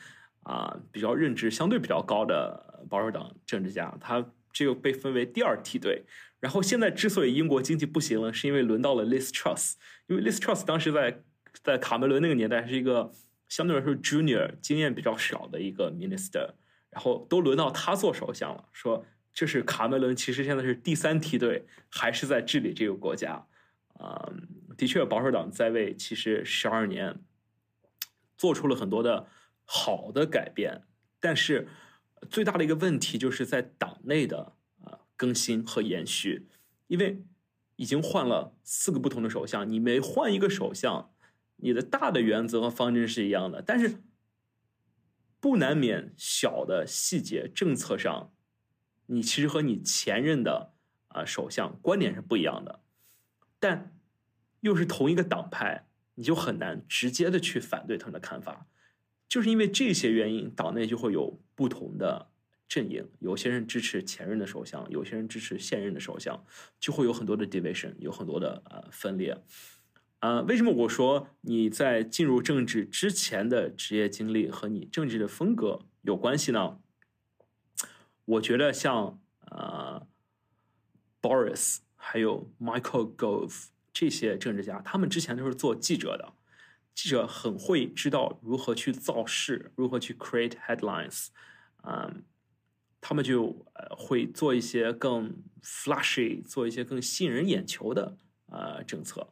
B: 啊，比较认知相对比较高的保守党政治家，他这个被分为第二梯队。然后现在之所以英国经济不行了，是因为轮到了 Liz Truss，因为 Liz Truss 当时在在卡梅伦那个年代是一个相对来说 junior 经验比较少的一个 minister，然后都轮到他做首相了，说这是卡梅伦其实现在是第三梯队，还是在治理这个国家。啊，的确，保守党在位其实十二年，做出了很多的。好的改变，但是最大的一个问题就是在党内的更新和延续，因为已经换了四个不同的首相，你每换一个首相，你的大的原则和方针是一样的，但是不难免小的细节政策上，你其实和你前任的啊首相观点是不一样的，但又是同一个党派，你就很难直接的去反对他们的看法。就是因为这些原因，党内就会有不同的阵营，有些人支持前任的首相，有些人支持现任的首相，就会有很多的 division，有很多的呃分裂。啊，为什么我说你在进入政治之前的职业经历和你政治的风格有关系呢？我觉得像呃 Boris 还有 Michael Gove 这些政治家，他们之前都是做记者的。记者很会知道如何去造势，如何去 create headlines，嗯，他们就呃会做一些更 flashy，做一些更吸引人眼球的呃政策。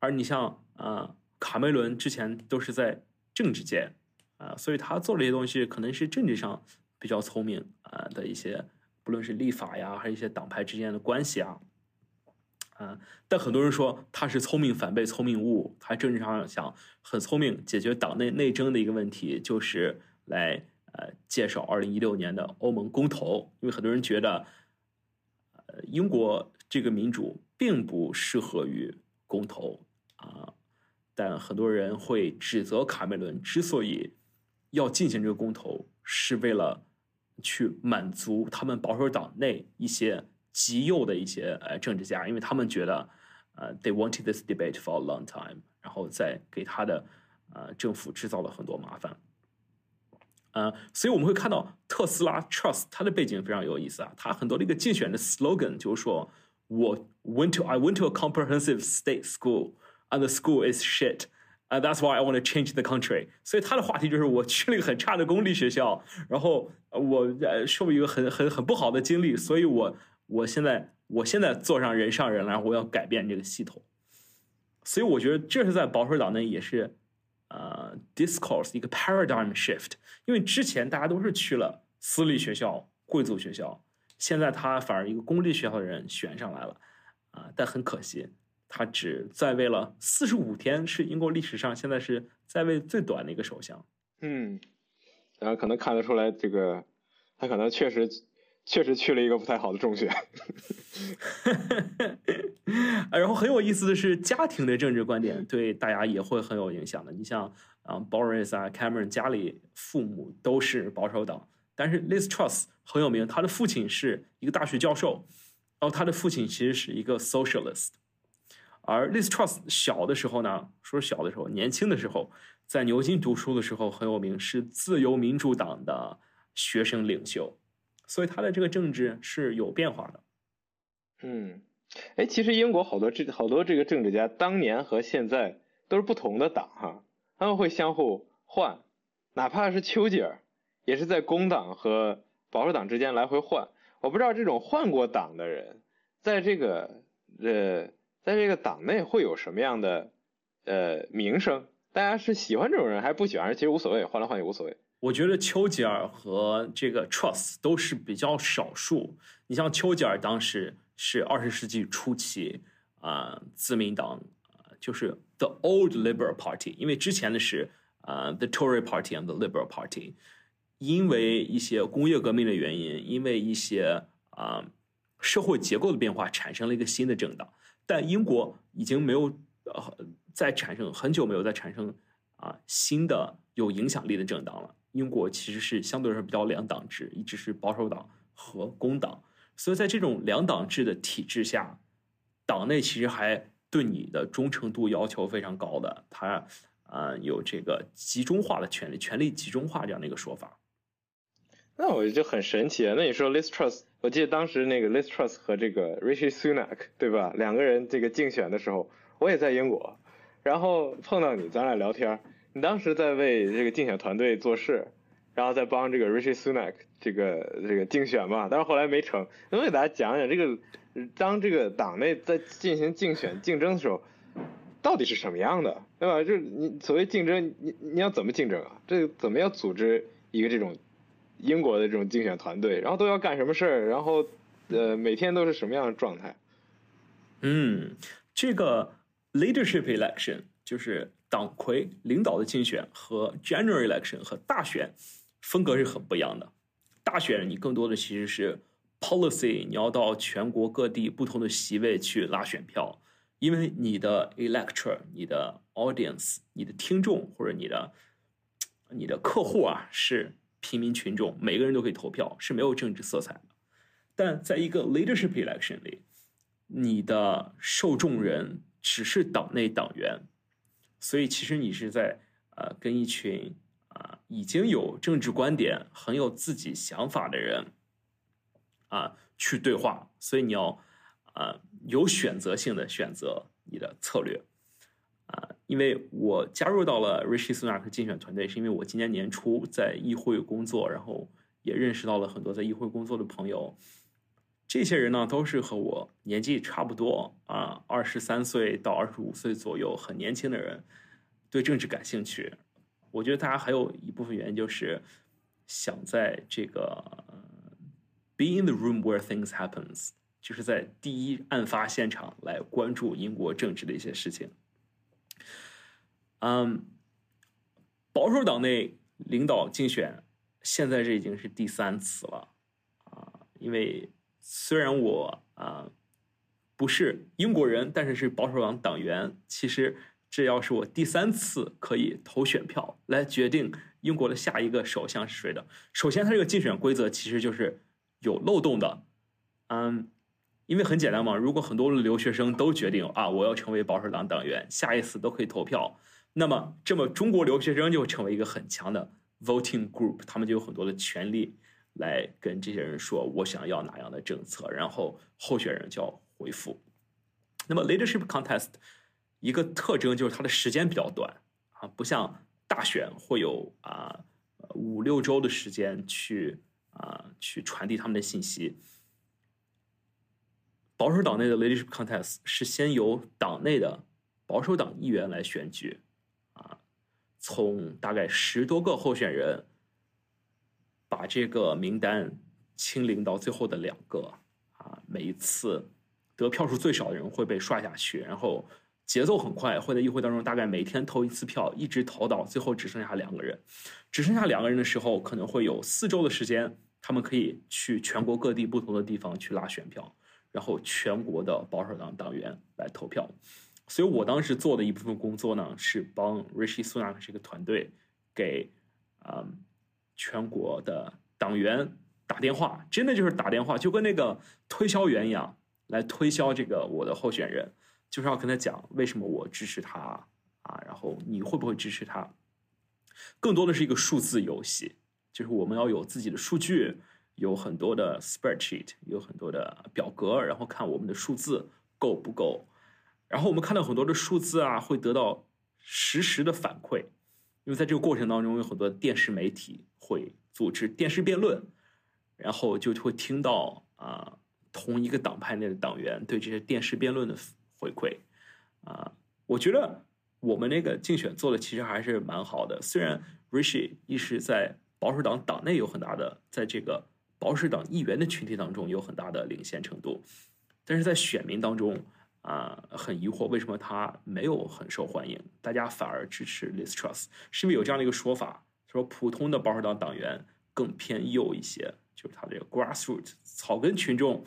B: 而你像呃卡梅伦之前都是在政治界啊，所以他做这些东西可能是政治上比较聪明啊的一些，不论是立法呀，还是一些党派之间的关系啊。啊，但很多人说他是聪明反被聪明误，他政治上想很聪明，解决党内内争的一个问题，就是来呃介绍二零一六年的欧盟公投，因为很多人觉得，呃英国这个民主并不适合于公投啊，但很多人会指责卡梅伦之所以要进行这个公投，是为了去满足他们保守党内一些。极右的一些呃政治家，因为他们觉得，呃，they wanted this debate for a long time，然后再给他的呃政府制造了很多麻烦，呃，所以我们会看到特斯拉 Trust 它的背景非常有意思啊，它很多的一个竞选的 slogan 就是说我 went to I went to a comprehensive state school and the school is shit。啊，That's why I want to change the country。所以他的话题就是我去了一个很差的公立学校，然后我呃受一个很很很不好的经历，所以我我现在我现在坐上人上人来，我要改变这个系统。所以我觉得这是在保守党内也是呃 discourse 一个 paradigm shift。因为之前大家都是去了私立学校、贵族学校，现在他反而一个公立学校的人选上来了啊，但很可惜。他只在位了四十五天，是英国历史上现在是在位最短的一个首相。
A: 嗯，然后可能看得出来，这个他可能确实确实去了一个不太好的中学。
B: 然后很有意思的是，家庭的政治观点对大家也会很有影响的。你像啊，Boris 啊，Cameron 家里父母都是保守党，但是 Liz Truss 很有名，他的父亲是一个大学教授，然后他的父亲其实是一个 socialist。而 Liz Truss 小的时候呢，说小的时候，年轻的时候，在牛津读书的时候很有名，是自由民主党的学生领袖，所以他的这个政治是有变化的。
A: 嗯，哎，其实英国好多这好多这个政治家，当年和现在都是不同的党哈，他们会相互换，哪怕是丘吉尔，也是在工党和保守党之间来回换。我不知道这种换过党的人，在这个呃。在这个党内会有什么样的呃名声？大家是喜欢这种人还是不喜欢？其实无所谓，换来换去无所谓。
B: 我觉得丘吉尔和这个 Truss 都是比较少数。你像丘吉尔当时是二十世纪初期啊自民党，就是 the old Liberal Party，因为之前的是啊 the Tory Party and the Liberal Party，因为一些工业革命的原因，因为一些啊社会结构的变化，产生了一个新的政党。但英国已经没有呃再产生很久没有再产生啊新的有影响力的政党了。英国其实是相对来说比较两党制，一直是保守党和工党。所以在这种两党制的体制下，党内其实还对你的忠诚度要求非常高的，他啊有这个集中化的权利，权力集中化这样的一个说法。
A: 那我就很神奇啊！那你说 Liz Truss，我记得当时那个 Liz Truss 和这个 Rishi Sunak，对吧？两个人这个竞选的时候，我也在英国，然后碰到你，咱俩聊天，你当时在为这个竞选团队做事，然后在帮这个 Rishi Sunak 这个这个竞选嘛，但是后来没成。能给大家讲讲这个，当这个党内在进行竞选竞争的时候，到底是什么样的，对吧？就是你所谓竞争，你你要怎么竞争啊？这个怎么样组织一个这种？英国的这种竞选团队，然后都要干什么事儿？然后，呃，每天都是什么样的状态？
B: 嗯，这个 leadership election 就是党魁领导的竞选和 general election 和大选风格是很不一样的。大选你更多的其实是 policy，你要到全国各地不同的席位去拉选票，因为你的 elector、你的 audience、你的听众或者你的你的客户啊是。平民群众每个人都可以投票，是没有政治色彩的。但在一个 leadership election 里，你的受众人只是党内党员，所以其实你是在呃跟一群啊已经有政治观点、很有自己想法的人啊去对话，所以你要啊有选择性的选择你的策略。啊，因为我加入到了 Rishi Sunak 竞选团队，是因为我今年年初在议会工作，然后也认识到了很多在议会工作的朋友。这些人呢，都是和我年纪差不多啊，二十三岁到二十五岁左右，很年轻的人，对政治感兴趣。我觉得大家还有一部分原因就是想在这个 be in the room where things happens，就是在第一案发现场来关注英国政治的一些事情。嗯，保守党内领导竞选，现在这已经是第三次了啊！因为虽然我啊不是英国人，但是是保守党党员。其实这要是我第三次可以投选票来决定英国的下一个首相是谁的。首先，它这个竞选规则其实就是有漏洞的。嗯，因为很简单嘛，如果很多留学生都决定啊，我要成为保守党党员，下一次都可以投票。那么，这么中国留学生就会成为一个很强的 voting group，他们就有很多的权利来跟这些人说，我想要哪样的政策，然后候选人就要回复。那么 leadership contest 一个特征就是它的时间比较短啊，不像大选会有啊五六周的时间去啊去传递他们的信息。保守党内的 leadership contest 是先由党内的保守党议员来选举。啊从大概十多个候选人，把这个名单清零到最后的两个啊，每一次得票数最少的人会被刷下去，然后节奏很快，会在议会当中大概每天投一次票，一直投到最后只剩下两个人，只剩下两个人的时候，可能会有四周的时间，他们可以去全国各地不同的地方去拉选票，然后全国的保守党党员来投票。所以我当时做的一部分工作呢，是帮 Rishi Sunak 这个团队给啊全国的党员打电话，真的就是打电话，就跟那个推销员一样，来推销这个我的候选人，就是要跟他讲为什么我支持他啊，然后你会不会支持他？更多的是一个数字游戏，就是我们要有自己的数据，有很多的 spreadsheet，有很多的表格，然后看我们的数字够不够。然后我们看到很多的数字啊，会得到实时的反馈，因为在这个过程当中，有很多电视媒体会组织电视辩论，然后就会听到啊同一个党派内的党员对这些电视辩论的回馈，啊，我觉得我们那个竞选做的其实还是蛮好的，虽然 Rishi 一是在保守党党内有很大的，在这个保守党议员的群体当中有很大的领先程度，但是在选民当中。啊很疑惑为什么他没有很受欢迎，大家反而支持 Liz Truss，是因为有这样的一个说法，说普通的保守党党员更偏右一些，就是他这个 grassroots 草根群众，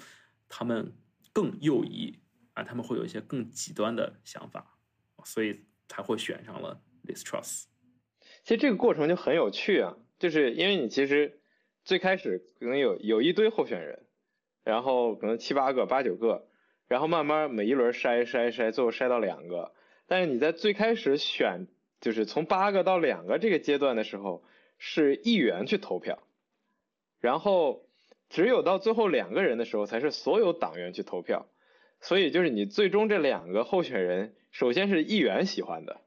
B: 他们更右翼啊，他们会有一些更极端的想法，所以才会选上了 Liz Truss。
A: 其实这个过程就很有趣啊，就是因为你其实最开始可能有有一堆候选人，然后可能七八个、八九个，然后慢慢每一轮筛筛筛，最后筛到两个。但是你在最开始选，就是从八个到两个这个阶段的时候，是议员去投票，然后只有到最后两个人的时候，才是所有党员去投票。所以就是你最终这两个候选人，首先是议员喜欢的，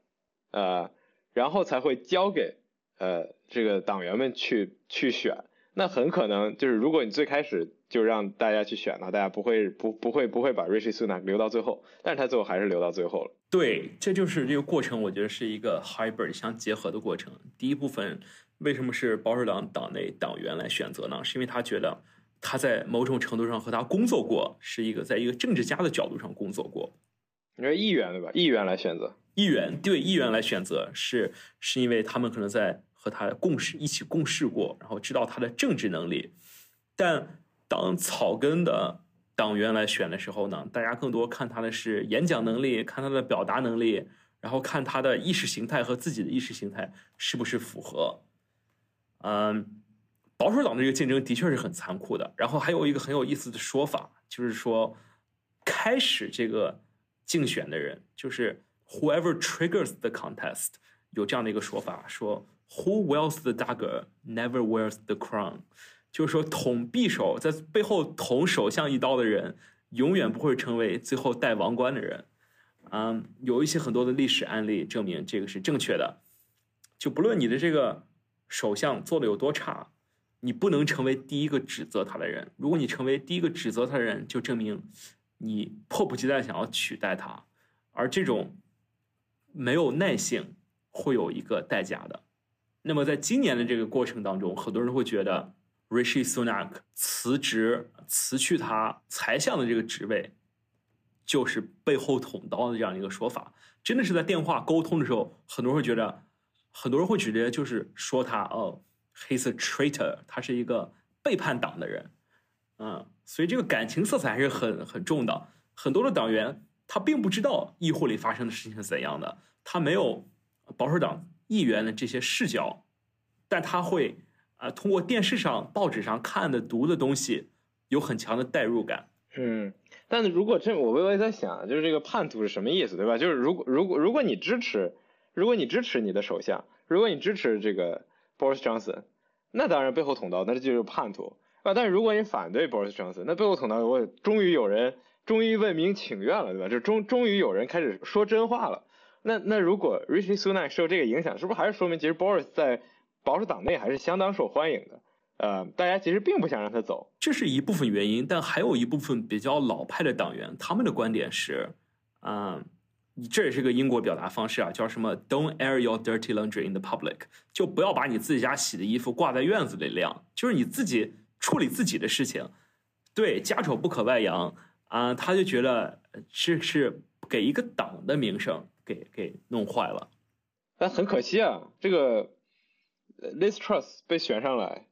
A: 呃。然后才会交给呃这个党员们去去选，那很可能就是如果你最开始就让大家去选呢，大家不会不不会不会把 Rishi Sunak 留到最后，但是他最后还是留到最后了。
B: 对，这就是这个过程，我觉得是一个 hybrid 相结合的过程。第一部分为什么是保守党党内党员来选择呢？是因为他觉得他在某种程度上和他工作过，是一个在一个政治家的角度上工作过。
A: 你说议员对吧？议员来选择。
B: 议员对议员来选择是是因为他们可能在和他共事一起共事过，然后知道他的政治能力。但当草根的党员来选的时候呢，大家更多看他的是演讲能力，看他的表达能力，然后看他的意识形态和自己的意识形态是不是符合。嗯，保守党的这个竞争的确是很残酷的。然后还有一个很有意思的说法，就是说开始这个竞选的人就是。Whoever triggers the contest，有这样的一个说法，说 Who wears the dagger never wears the crown，就是说捅匕首在背后捅首相一刀的人，永远不会成为最后戴王冠的人。嗯，有一些很多的历史案例证明这个是正确的。就不论你的这个首相做的有多差，你不能成为第一个指责他的人。如果你成为第一个指责他的人，就证明你迫不及待想要取代他，而这种。没有耐性会有一个代价的。那么在今年的这个过程当中，很多人会觉得 Rishi Sunak 辞职辞去他财相的这个职位，就是背后捅刀的这样一个说法。真的是在电话沟通的时候，很多人会觉得，很多人会直接就是说他哦，he's a traitor，他是一个背叛党的人。嗯，所以这个感情色彩还是很很重的。很多的党员。他并不知道议会里发生的事情是怎样的，他没有保守党议员的这些视角，但他会啊通过电视上、报纸上看的、读的东西，有很强的代入感。
A: 嗯，但是如果这我我也在想，就是这个叛徒是什么意思，对吧？就是如果如果如果你支持，如果你支持你的首相，如果你支持这个 Boris Johnson，那当然背后捅刀，那这就是叛徒啊。但是如果你反对 Boris Johnson，那背后捅刀，我终于有人。终于为民请愿了，对吧？就终终于有人开始说真话了。那那如果 Rishi Sunak 受这个影响，是不是还是说明其实 Boris 在保守党内还是相当受欢迎的？呃，大家其实并不想让他走，
B: 这是一部分原因。但还有一部分比较老派的党员，他们的观点是，嗯，这也是个英国表达方式啊，叫什么 “Don't air your dirty laundry in the public”，就不要把你自己家洗的衣服挂在院子里晾，就是你自己处理自己的事情。对，家丑不可外扬。啊，他就觉得这是给一个党的名声给给弄坏了，
A: 但很可惜啊，这个 Liz Truss 被选上来，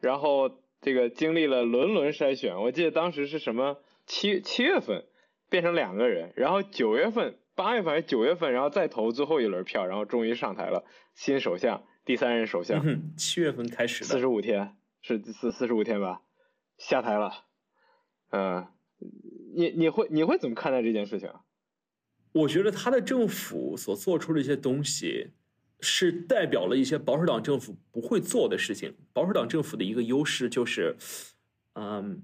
A: 然后这个经历了轮轮筛选，我记得当时是什么七七月份变成两个人，然后九月份八月份还是九月份，然后再投最后一轮票，然后终于上台了新首相，第三任首相，
B: 七月份开始
A: 四十五天是四四十五天吧，下台了，嗯。你你会你会怎么看待这件事情？
B: 我觉得他的政府所做出的一些东西，是代表了一些保守党政府不会做的事情。保守党政府的一个优势就是，嗯，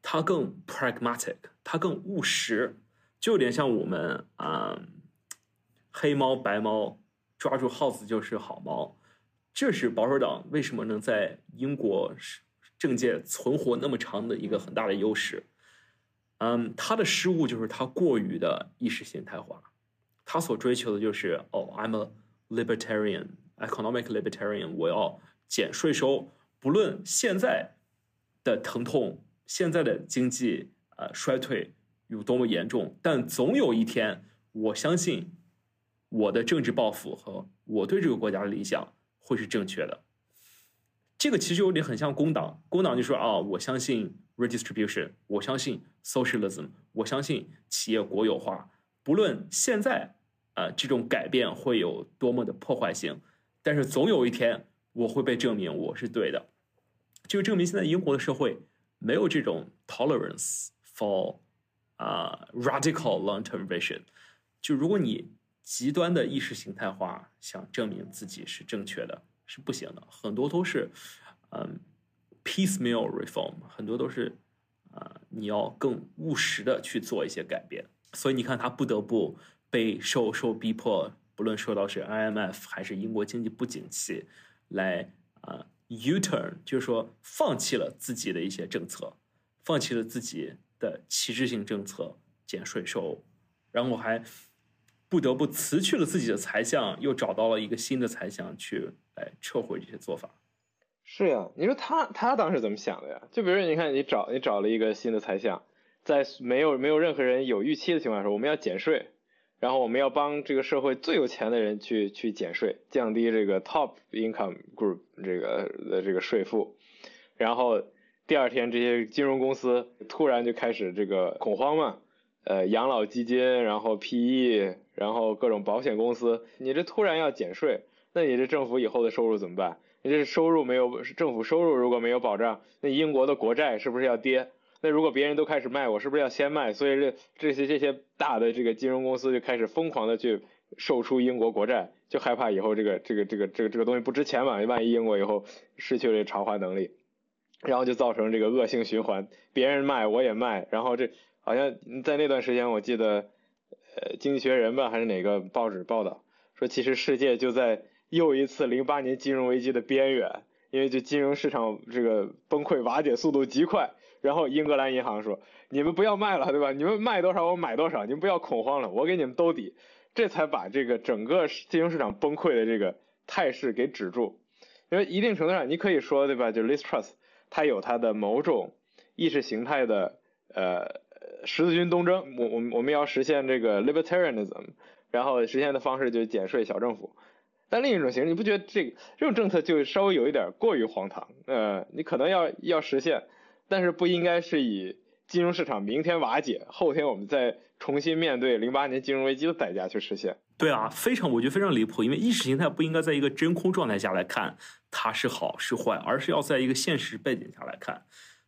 B: 它更 pragmatic，它更务实，就有点像我们啊，黑猫白猫抓住耗子就是好猫。这是保守党为什么能在英国政界存活那么长的一个很大的优势。嗯，他的失误就是他过于的意识形态化，他所追求的就是哦，I'm a libertarian, economic libertarian，我要减税收，不论现在的疼痛，现在的经济呃衰退有多么严重，但总有一天，我相信我的政治抱负和我对这个国家的理想会是正确的。这个其实有点很像工党，工党就说啊，我相信 redistribution，我相信 socialism，我相信企业国有化，不论现在啊这种改变会有多么的破坏性，但是总有一天我会被证明我是对的。就证明现在英国的社会没有这种 tolerance for 啊 radical long-term vision。就如果你极端的意识形态化想证明自己是正确的。是不行的，很多都是，嗯，piecemeal reform，很多都是，啊，你要更务实的去做一些改变。所以你看，他不得不被受受逼迫，不论受到是 IMF 还是英国经济不景气，来啊 U turn，就是说放弃了自己的一些政策，放弃了自己的旗帜性政策，减税收，然后还。不得不辞去了自己的财相，又找到了一个新的财相去来撤回这些做法。
A: 是呀，你说他他当时怎么想的呀？就比如你看，你找你找了一个新的财相，在没有没有任何人有预期的情况下，我们要减税，然后我们要帮这个社会最有钱的人去去减税，降低这个 top income group 这个的这个税负，然后第二天这些金融公司突然就开始这个恐慌嘛。呃，养老基金，然后 PE，然后各种保险公司，你这突然要减税，那你这政府以后的收入怎么办？你这收入没有，政府收入如果没有保障，那英国的国债是不是要跌？那如果别人都开始卖，我是不是要先卖？所以这这些这些大的这个金融公司就开始疯狂的去售出英国国债，就害怕以后这个这个这个这个这个东西不值钱嘛？万一英国以后失去了偿还能力，然后就造成这个恶性循环，别人卖我也卖，然后这。好像在那段时间，我记得，呃，《经济学人》吧，还是哪个报纸报道说，其实世界就在又一次零八年金融危机的边缘，因为就金融市场这个崩溃瓦解速度极快。然后英格兰银行说：“你们不要卖了，对吧？你们卖多少我买多少，你们不要恐慌了，我给你们兜底。”这才把这个整个金融市场崩溃的这个态势给止住。因为一定程度上，你可以说，对吧？就 l i s t r u s t 它有它的某种意识形态的呃。十字军东征，我我我们要实现这个 libertarianism，然后实现的方式就是减税、小政府。但另一种形式，你不觉得这个这种政策就稍微有一点过于荒唐？呃，你可能要要实现，但是不应该是以金融市场明天瓦解，后天我们再重新面对零八年金融危机的代价去实现。
B: 对啊，非常我觉得非常离谱，因为意识形态不应该在一个真空状态下来看它是好是坏，而是要在一个现实背景下来看。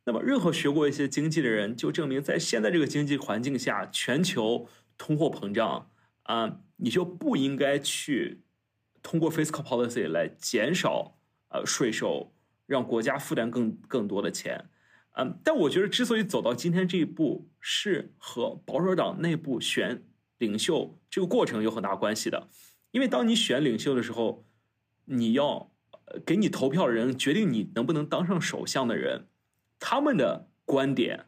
B: 那么，任何学过一些经济的人就证明，在现在这个经济环境下，全球通货膨胀啊，你就不应该去通过 fiscal policy 来减少呃税收，让国家负担更更多的钱。嗯，但我觉得，之所以走到今天这一步，是和保守党内部选领袖这个过程有很大关系的。因为当你选领袖的时候，你要给你投票的人决定你能不能当上首相的人。他们的观点，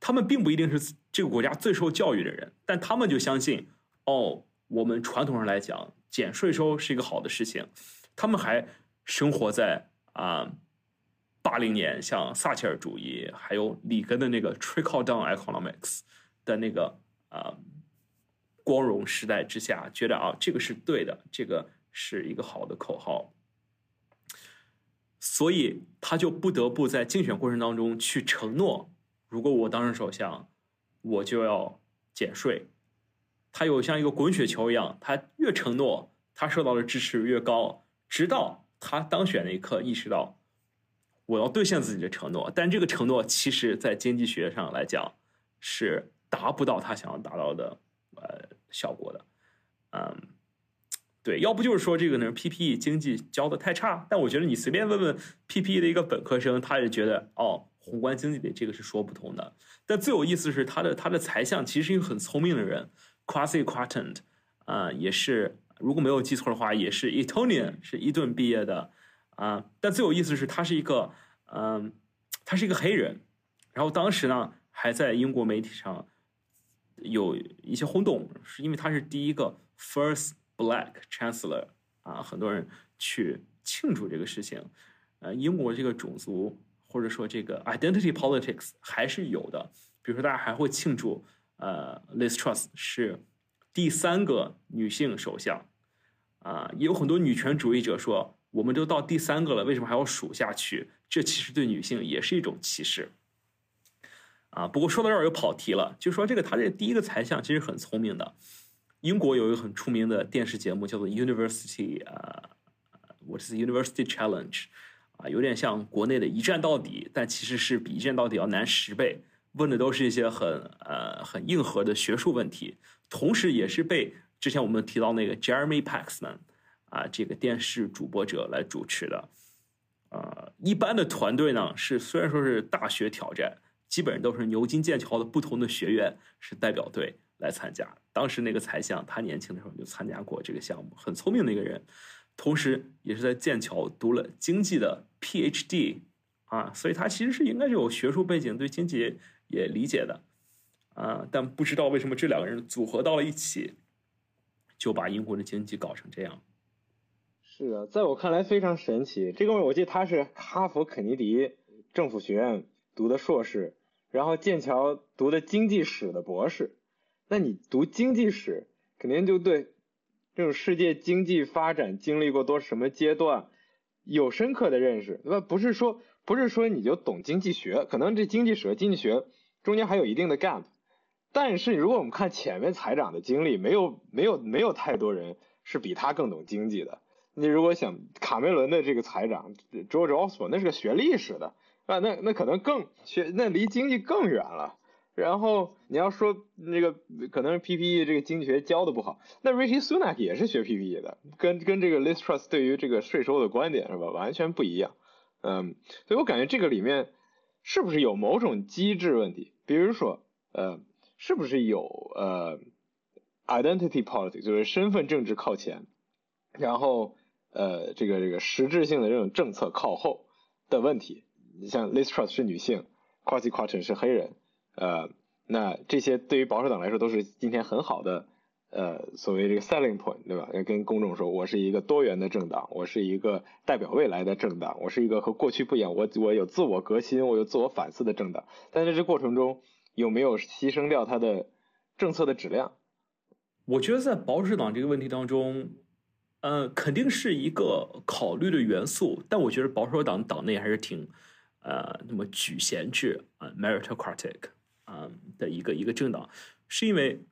B: 他们并不一定是这个国家最受教育的人，但他们就相信，哦，我们传统上来讲，减税收是一个好的事情。他们还生活在啊，八零年像撒切尔主义，还有里根的那个 trickle down economics 的那个啊光荣时代之下，觉得啊，这个是对的，这个是一个好的口号。所以他就不得不在竞选过程当中去承诺，如果我当上首相，我就要减税。他有像一个滚雪球一样，他越承诺，他受到的支持越高，直到他当选那一刻，意识到我要兑现自己的承诺。但这个承诺，其实在经济学上来讲，是达不到他想要达到的呃效果的，嗯。对，要不就是说这个呢，PPE 经济教的太差。但我觉得你随便问问 PPE 的一个本科生，他也觉得哦，宏观经济的这个是说不通的。但最有意思是他的他的财相其实是一个很聪明的人，Quasi Quatent，啊，也是如果没有记错的话，也是 Etonian，是伊顿毕业的啊。但最有意思是他是一个嗯，他是一个黑人，然后当时呢还在英国媒体上有一些轰动，是因为他是第一个 First。Black Chancellor 啊，很多人去庆祝这个事情。呃，英国这个种族或者说这个 identity politics 还是有的。比如说，大家还会庆祝呃，Liz Truss 是第三个女性首相，啊，也有很多女权主义者说，我们都到第三个了，为什么还要数下去？这其实对女性也是一种歧视。啊，不过说到这儿又跑题了，就说这个他这第一个财相其实很聪明的。英国有一个很出名的电视节目叫做 University，呃，What is University Challenge？啊，有点像国内的一站到底，但其实是比一站到底要难十倍。问的都是一些很呃很硬核的学术问题，同时也是被之前我们提到那个 Jeremy Paxman 啊这个电视主播者来主持的。呃，一般的团队呢是虽然说是大学挑战，基本上都是牛津、剑桥的不同的学院是代表队来参加。当时那个财相他年轻的时候就参加过这个项目，很聪明的一个人。同时，也是在剑桥读了经济的 PhD，啊，所以他其实是应该是有学术背景，对经济也理解的，啊，但不知道为什么这两个人组合到了一起，就把英国的经济搞成这样。
A: 是的，在我看来非常神奇。这个我记得他是哈佛肯尼迪政府学院读的硕士，然后剑桥读的经济史的博士。那你读经济史，肯定就对。这种世界经济发展经历过多什么阶段，有深刻的认识，那？不是说不是说你就懂经济学，可能这经济史和、经济学中间还有一定的 gap。但是如果我们看前面财长的经历，没有没有没有太多人是比他更懂经济的。你如果想卡梅伦的这个财长 George Osborne，那是个学历史的啊，那那可能更学那离经济更远了。然后你要说那个可能是 PPE 这个经济学教的不好，那 Rishi Sunak 也是学 PPE 的，跟跟这个 Liz Truss 对于这个税收的观点是吧，完全不一样。嗯，所以我感觉这个里面是不是有某种机制问题？比如说，呃，是不是有呃 identity politics，就是身份政治靠前，然后呃这个这个实质性的这种政策靠后的问题？你像 Liz Truss 是女性，Quasi q u a t e n 是黑人。呃，那这些对于保守党来说都是今天很好的呃所谓这个 selling point，对吧？要跟公众说，我是一个多元的政党，我是一个代表未来的政党，我是一个和过去不一样，我我有自我革新，我有自我反思的政党。但在这过程中，有没有牺牲掉它的政策的质量？
B: 我觉得在保守党这个问题当中，呃，肯定是一个考虑的元素。但我觉得保守党党内还是挺呃那么举贤制啊，meritocratic。啊的一个一个政党，是因为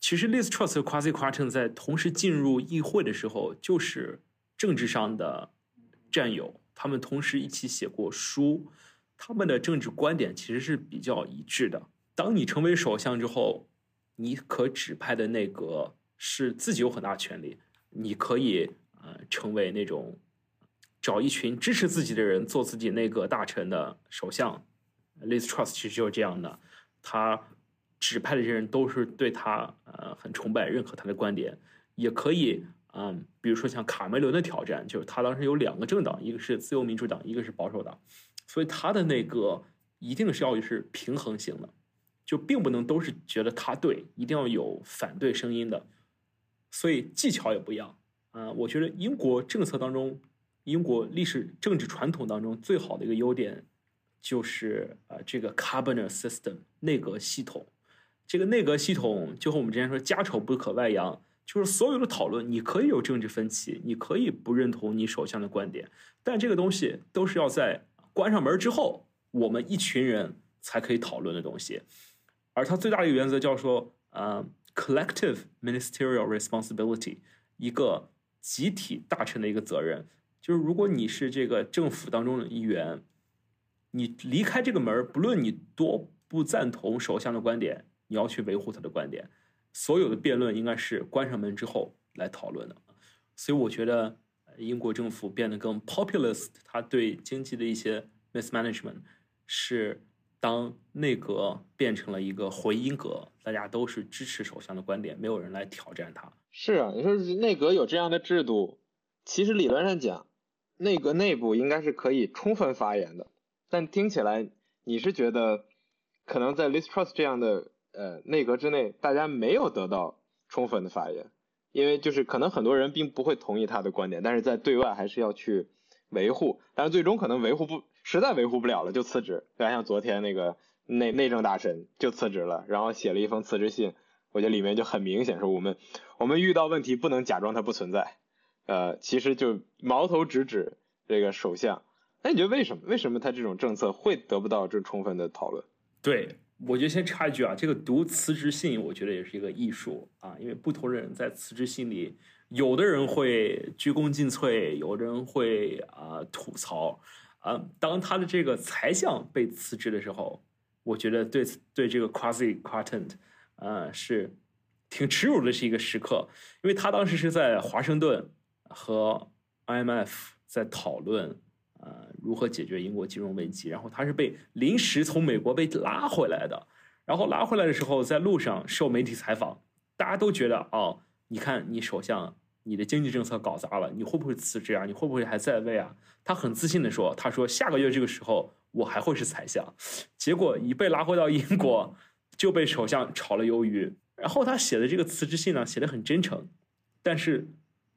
B: 其实 Liz Truss 和 Kwasi Kwarteng 在同时进入议会的时候，就是政治上的战友，他们同时一起写过书，他们的政治观点其实是比较一致的。当你成为首相之后，你可指派的内阁是自己有很大权力，你可以呃成为那种找一群支持自己的人做自己内阁大臣的首相。Liz Truss 其实就是这样的。他指派的这些人都是对他呃很崇拜、认可他的观点，也可以嗯，比如说像卡梅伦的挑战，就是他当时有两个政党，一个是自由民主党，一个是保守党，所以他的那个一定是要是平衡型的，就并不能都是觉得他对，一定要有反对声音的，所以技巧也不一样啊。我觉得英国政策当中，英国历史政治传统当中最好的一个优点。就是呃，这个 cabinet system 内阁系统，这个内阁系统就和我们之前说家丑不可外扬，就是所有的讨论你可以有政治分歧，你可以不认同你首相的观点，但这个东西都是要在关上门之后，我们一群人才可以讨论的东西。而它最大的一个原则叫说，呃，collective ministerial responsibility，一个集体大臣的一个责任，就是如果你是这个政府当中的一员。你离开这个门不论你多不赞同首相的观点，你要去维护他的观点。所有的辩论应该是关上门之后来讨论的。所以我觉得英国政府变得更 populist，他对经济的一些 mismanagement 是当内阁变成了一个回音阁，大家都是支持首相的观点，没有人来挑战他。
A: 是啊，你说内阁有这样的制度，其实理论上讲，内阁内部应该是可以充分发言的。但听起来你是觉得，可能在 Liz Truss 这样的呃内阁之内，大家没有得到充分的发言，因为就是可能很多人并不会同意他的观点，但是在对外还是要去维护，但是最终可能维护不，实在维护不了了就辞职，对吧？像昨天那个内内政大臣就辞职了，然后写了一封辞职信。我觉得里面就很明显说，我们我们遇到问题不能假装它不存在，呃，其实就矛头直指这个首相。那你觉得为什么？为什么他这种政策会得不到这充分的讨论？
B: 对，我觉得先插一句啊，这个读辞职信，我觉得也是一个艺术啊，因为不同人在辞职信里，有的人会鞠躬尽瘁，有的人会啊吐槽啊。当他的这个财相被辞职的时候，我觉得对对这个 quasi quartant，。呃，是挺耻辱的，是一个时刻，因为他当时是在华盛顿和 IMF 在讨论，如何解决英国金融危机，然后他是被临时从美国被拉回来的，然后拉回来的时候，在路上受媒体采访，大家都觉得，哦，你看你首相，你的经济政策搞砸了，你会不会辞职啊？你会不会还在位啊？他很自信的说，他说下个月这个时候我还会是宰相，结果一被拉回到英国。就被首相炒了鱿鱼，然后他写的这个辞职信呢，写的很真诚，但是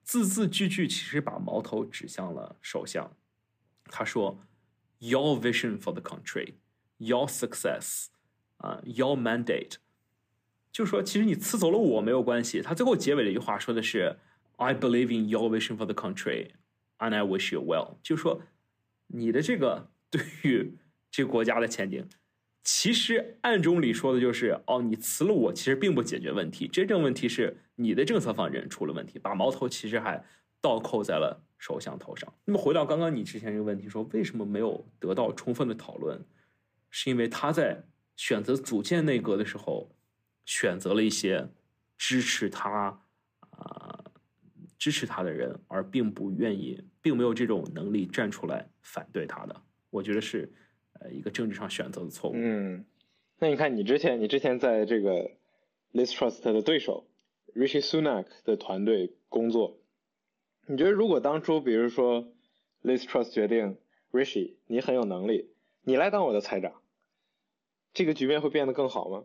B: 字字句句其实把矛头指向了首相。他说：“Your vision for the country, your success, 啊，your mandate。”就是说，其实你辞走了我没有关系。他最后结尾的一句话说的是：“I believe in your vision for the country, and I wish you well。”就是说，你的这个对于这个国家的前景。其实暗中里说的就是，哦，你辞了我，其实并不解决问题，真正问题是你的政策方针出了问题，把矛头其实还倒扣在了首相头上。那么回到刚刚你之前这个问题，说为什么没有得到充分的讨论，是因为他在选择组建内阁的时候，选择了一些支持他啊支持他的人，而并不愿意，并没有这种能力站出来反对他的。我觉得是。呃，一个政治上选择的错误。
A: 嗯，那你看，你之前你之前在这个 Liz Trust 的对手 Rishi Sunak 的团队工作，你觉得如果当初比如说 Liz Trust 决定 Rishi 你很有能力，你来当我的财长，这个局面会变得更好吗？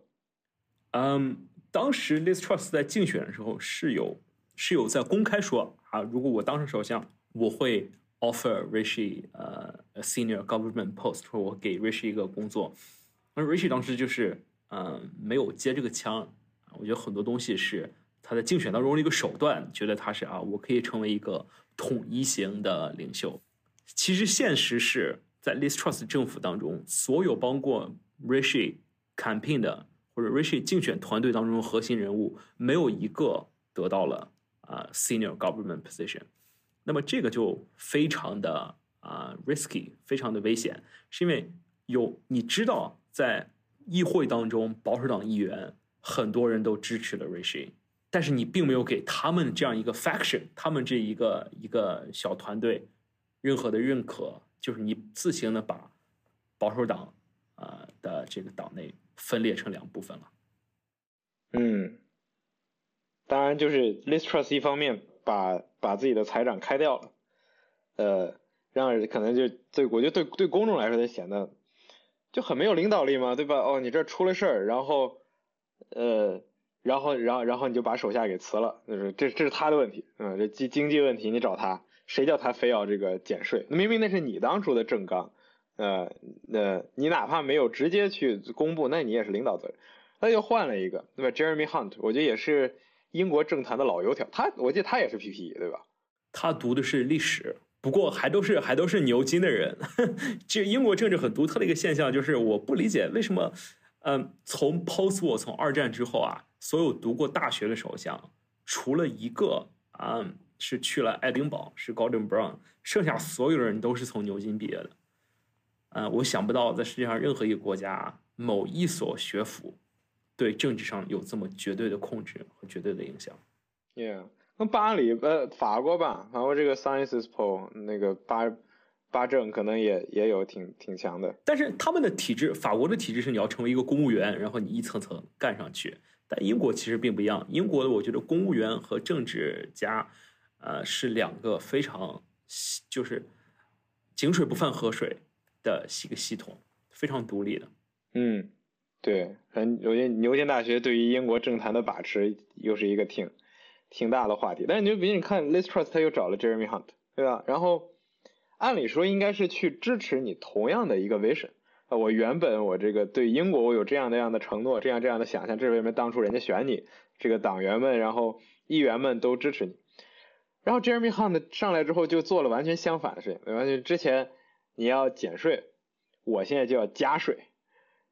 B: 嗯，当时 Liz Trust 在竞选的时候是有是有在公开说啊，如果我当上首相，我会。offer Rishi 呃 a senior government post，说我给 Rishi 一个工作，而 Rishi 当时就是嗯没有接这个枪，我觉得很多东西是他在竞选当中的一个手段，觉得他是啊我可以成为一个统一型的领袖。其实现实是在 l i s Trust 政府当中，所有帮过 Rishi campaign 的或者 Rishi 竞选团队当中的核心人物，没有一个得到了啊 senior government position。那么这个就非常的啊 risky，非常的危险，是因为有你知道在议会当中保守党议员很多人都支持了 Rishi，但是你并没有给他们这样一个 faction，他们这一个一个小团队任何的认可，就是你自行的把保守党啊的这个党内分裂成两部分了。
A: 嗯，当然就是 Liz Truss 一方面。把把自己的财长开掉了，呃，让可能就对我觉得对对公众来说，他显得就很没有领导力嘛，对吧？哦，你这出了事儿，然后呃，然后然后然后你就把手下给辞了，就是这这是他的问题，嗯，这经经济问题你找他，谁叫他非要这个减税？明明那是你当初的政纲，呃，那你哪怕没有直接去公布，那你也是领导责任，那又换了一个，对吧？Jeremy Hunt，我觉得也是。英国政坛的老油条，他我记得他也是 PPE 对吧？
B: 他读的是历史，不过还都是还都是牛津的人。这英国政治很独特的一个现象，就是我不理解为什么，嗯，从 Post War 从二战之后啊，所有读过大学的首相，除了一个啊是去了爱丁堡是 Gordon Brown，剩下所有人都是从牛津毕业的。嗯，我想不到在世界上任何一个国家某一所学府。对政治上有这么绝对的控制和绝对的影响。
A: Yeah，那巴黎呃法国吧，法国这个 Sciences Po 那个巴巴政可能也也有挺挺强的。
B: 但是他们的体制，法国的体制是你要成为一个公务员，然后你一层层干上去。但英国其实并不一样，英国的我觉得公务员和政治家，呃是两个非常就是井水不犯河水的一个系统，非常独立的。
A: 嗯。对，很我觉得牛津大学对于英国政坛的把持又是一个挺挺大的话题。但是你就比如你看 l i s Trust 他又找了 Jeremy Hunt，对吧？然后按理说应该是去支持你同样的一个 vision，我原本我这个对英国我有这样那样的承诺，这样这样的想象，这是为什么当初人家选你，这个党员们，然后议员们都支持你。然后 Jeremy Hunt 上来之后就做了完全相反的事情，完全？之前你要减税，我现在就要加税。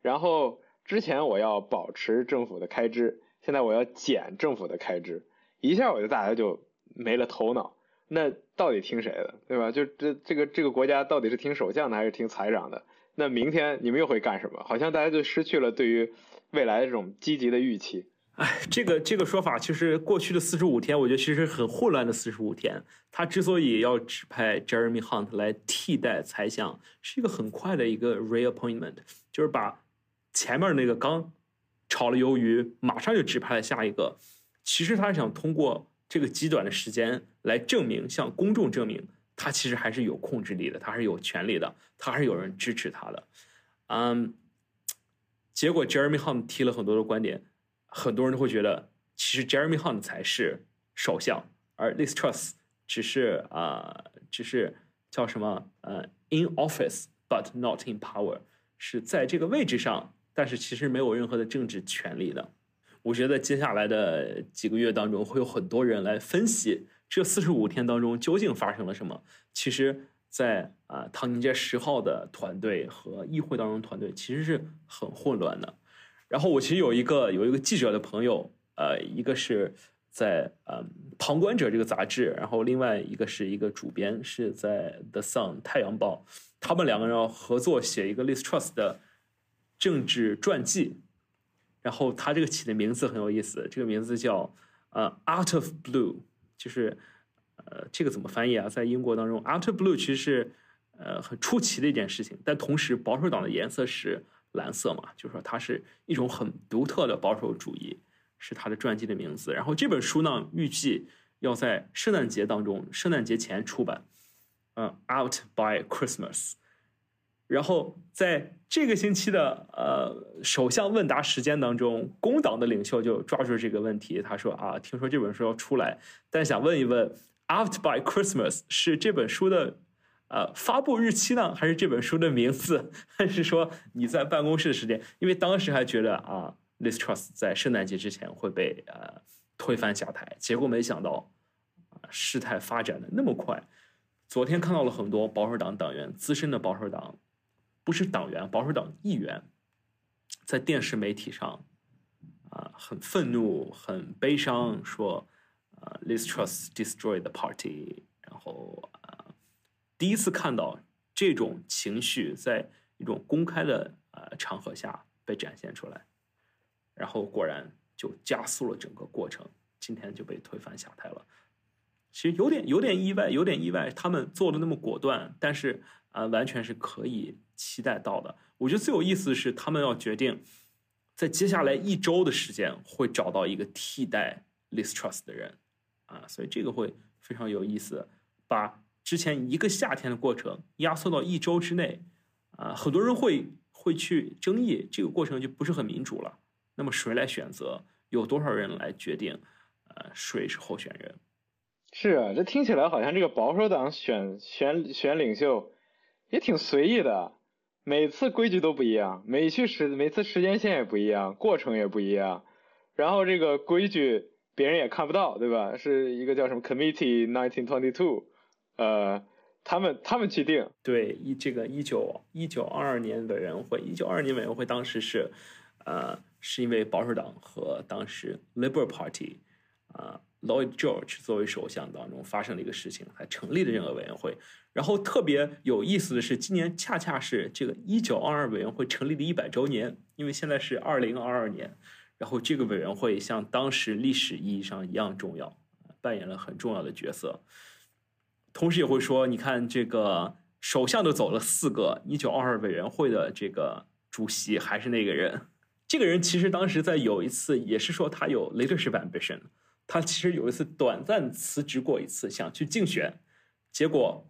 A: 然后之前我要保持政府的开支，现在我要减政府的开支，一下我就大家就没了头脑。那到底听谁的，对吧？就这这个这个国家到底是听首相的还是听财长的？那明天你们又会干什么？好像大家就失去了对于未来的这种积极的预期。
B: 哎，这个这个说法，其实过去的四十五天，我觉得其实很混乱的四十五天。他之所以要指派 Jeremy Hunt 来替代猜想，是一个很快的一个 reappointment，就是把前面那个刚炒了鱿鱼，马上就指派了下一个。其实他是想通过。这个极短的时间来证明，向公众证明，他其实还是有控制力的，他还是有权利的，他还是有人支持他的。嗯，结果 Jeremy Hunt 提了很多的观点，很多人都会觉得，其实 Jeremy Hunt 才是首相，而 Liz Truss 只是啊，只是叫什么呃，in office but not in power，是在这个位置上，但是其实没有任何的政治权利的。我觉得接下来的几个月当中，会有很多人来分析这四十五天当中究竟发生了什么。其实，在啊，唐宁街十号的团队和议会当中团队其实是很混乱的。然后我其实有一个有一个记者的朋友，呃，一个是在呃《旁观者》这个杂志，然后另外一个是一个主编是在《The Sun》太阳报，他们两个人要合作写一个 List Trust 的政治传记。然后他这个起的名字很有意思，这个名字叫呃 Out of Blue，就是呃这个怎么翻译啊？在英国当中，Out of Blue 其实是呃很出奇的一件事情，但同时保守党的颜色是蓝色嘛，就是说它是一种很独特的保守主义，是他的传记的名字。然后这本书呢，预计要在圣诞节当中，圣诞节前出版，嗯，Out by Christmas。然后在这个星期的呃首相问答时间当中，工党的领袖就抓住这个问题，他说啊，听说这本书要出来，但想问一问，Out by Christmas 是这本书的呃发布日期呢，还是这本书的名字，还是说你在办公室的时间？因为当时还觉得啊，Liz Truss 在圣诞节之前会被呃推翻下台，结果没想到啊事态发展的那么快。昨天看到了很多保守党党员，资深的保守党。不是党员，保守党议员，在电视媒体上，啊，很愤怒，很悲伤，说，啊，Liz Truss destroy the party。然后，啊，第一次看到这种情绪在一种公开的呃场合下被展现出来，然后果然就加速了整个过程，今天就被推翻下台了。其实有点有点意外，有点意外，他们做的那么果断，但是啊，完全是可以。期待到的，我觉得最有意思的是，他们要决定在接下来一周的时间会找到一个替代 listrust 的人，啊，所以这个会非常有意思，把之前一个夏天的过程压缩到一周之内，啊，很多人会会去争议这个过程就不是很民主了。那么谁来选择？有多少人来决定？呃，谁是候选人？
A: 是啊，这听起来好像这个保守党选选选领袖也挺随意的。每次规矩都不一样，每去时每次时间线也不一样，过程也不一样，然后这个规矩别人也看不到，对吧？是一个叫什么 Committee Nineteen Twenty Two，呃，他们他们去定。
B: 对，一这个一九一九二二年委员会，一九二二年委员会当时是，呃，是因为保守党和当时 Liberal Party，啊。Lloyd George 作为首相当中发生的一个事情，还成立了这个委员会。然后特别有意思的是，今年恰恰是这个一九二二委员会成立的一百周年，因为现在是二零二二年。然后这个委员会像当时历史意义上一样重要，扮演了很重要的角色。同时也会说，你看这个首相都走了四个，一九二二委员会的这个主席还是那个人。这个人其实当时在有一次也是说他有 leadership ambition。他其实有一次短暂辞职过一次，想去竞选，结果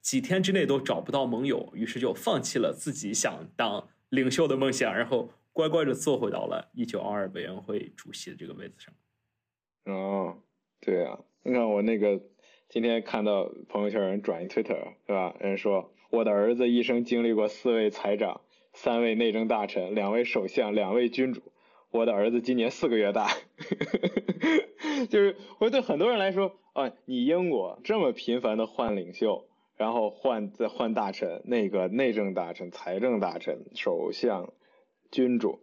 B: 几天之内都找不到盟友，于是就放弃了自己想当领袖的梦想，然后乖乖的坐回到了一九二二委员会主席的这个位子上。
A: 哦，对啊，你看我那个今天看到朋友圈人转一 Twitter，对吧？人说我的儿子一生经历过四位财长，三位内政大臣，两位首相，两位君主。我的儿子今年四个月大，就是我对很多人来说，啊，你英国这么频繁的换领袖，然后换再换大臣，那个内政大臣、财政大臣、首相、君主，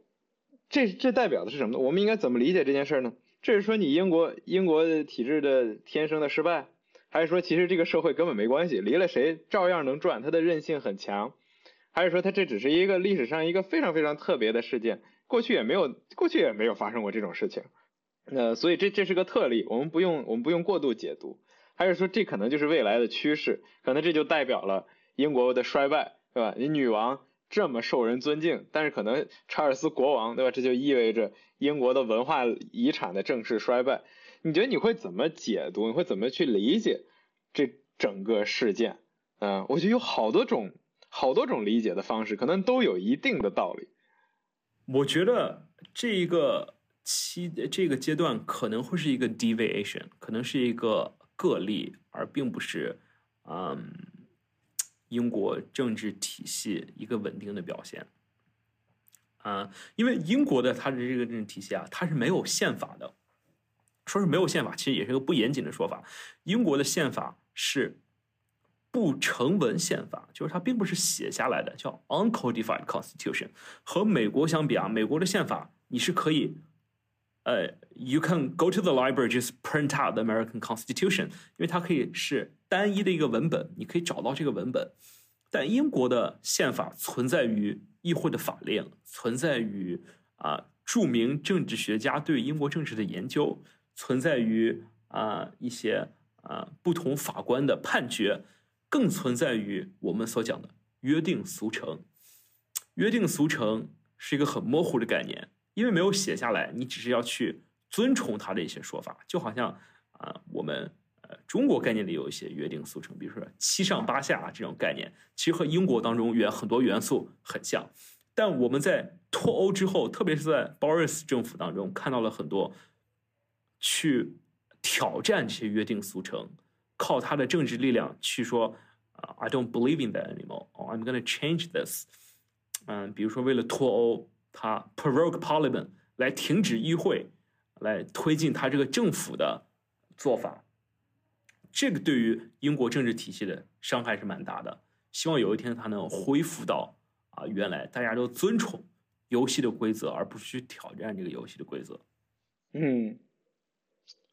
A: 这这代表的是什么呢？我们应该怎么理解这件事呢？这是说你英国英国体制的天生的失败，还是说其实这个社会根本没关系，离了谁照样能转，它的韧性很强？还是说它这只是一个历史上一个非常非常特别的事件，过去也没有过去也没有发生过这种事情，呃，所以这这是个特例，我们不用我们不用过度解读。还是说这可能就是未来的趋势，可能这就代表了英国的衰败，对吧？你女王这么受人尊敬，但是可能查尔斯国王，对吧？这就意味着英国的文化遗产的正式衰败。你觉得你会怎么解读？你会怎么去理解这整个事件？嗯，我觉得有好多种。好多种理解的方式，可能都有一定的道理。
B: 我觉得这一个期这个阶段可能会是一个 deviation，可能是一个个例，而并不是嗯英国政治体系一个稳定的表现。啊，因为英国的它的这个政治体系啊，它是没有宪法的。说是没有宪法，其实也是个不严谨的说法。英国的宪法是。不成文宪法就是它并不是写下来的，叫 uncodified constitution。和美国相比啊，美国的宪法你是可以，呃，you can go to the library just print out the American Constitution，因为它可以是单一的一个文本，你可以找到这个文本。但英国的宪法存在于议会的法令，存在于啊著名政治学家对英国政治的研究，存在于啊一些啊不同法官的判决。更存在于我们所讲的约定俗成。约定俗成是一个很模糊的概念，因为没有写下来，你只是要去遵从他的一些说法，就好像啊，我们呃中国概念里有一些约定俗成，比如说七上八下这种概念，其实和英国当中元很多元素很像。但我们在脱欧之后，特别是在 Boris 政府当中，看到了很多去挑战这些约定俗成。靠他的政治力量去说啊，I don't believe in that anymore. I'm going to change this. 嗯，比如说为了脱欧，他 provoke Parliament 来停止议会，来推进他这个政府的做法。这个对于英国政治体系的伤害是蛮大的。希望有一天他能恢复到啊，原来大家都尊崇游戏的规则，而不是去挑战这个游戏的规则。
A: 嗯。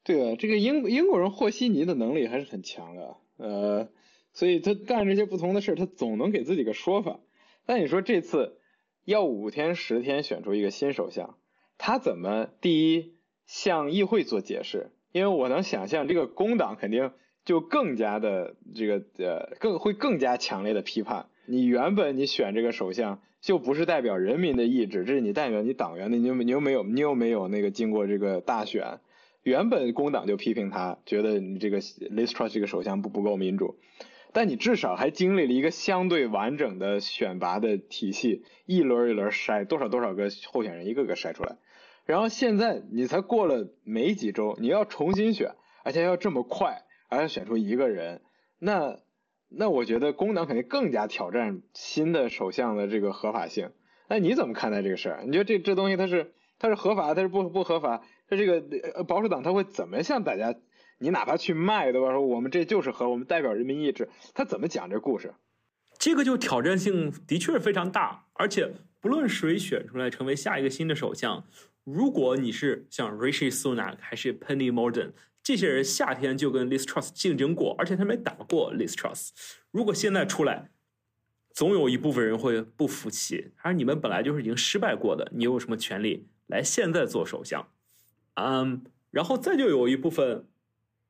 A: 对啊，这个英英国人和稀泥的能力还是很强的，呃，所以他干这些不同的事他总能给自己个说法。但你说这次要五天十天选出一个新首相，他怎么第一向议会做解释？因为我能想象这个工党肯定就更加的这个呃更会更加强烈的批判。你原本你选这个首相就不是代表人民的意志，这是你代表你党员的，你又你又没有你又没有那个经过这个大选。原本工党就批评他，觉得你这个 Liz Truss 这个首相不不够民主，但你至少还经历了一个相对完整的选拔的体系，一轮一轮筛多少多少个候选人，一个个筛出来，然后现在你才过了没几周，你要重新选，而且要这么快，而且选出一个人，那那我觉得工党肯定更加挑战新的首相的这个合法性。那你怎么看待这个事儿？你觉得这这东西它是它是合法，它是不不合法？他这个呃保守党他会怎么向大家？你哪怕去卖对吧？说我们这就是和我们代表人民意志，他怎么讲这故事？
B: 这个就挑战性的确是非常大，而且不论谁选出来成为下一个新的首相，如果你是像 Rishi Sunak 还是 Penny Mordaunt 这些人，夏天就跟 Liz Truss 竞争过，而且他没打过 Liz Truss，如果现在出来，总有一部分人会不服气，而你们本来就是已经失败过的，你有什么权利来现在做首相？嗯，然后再就有一部分，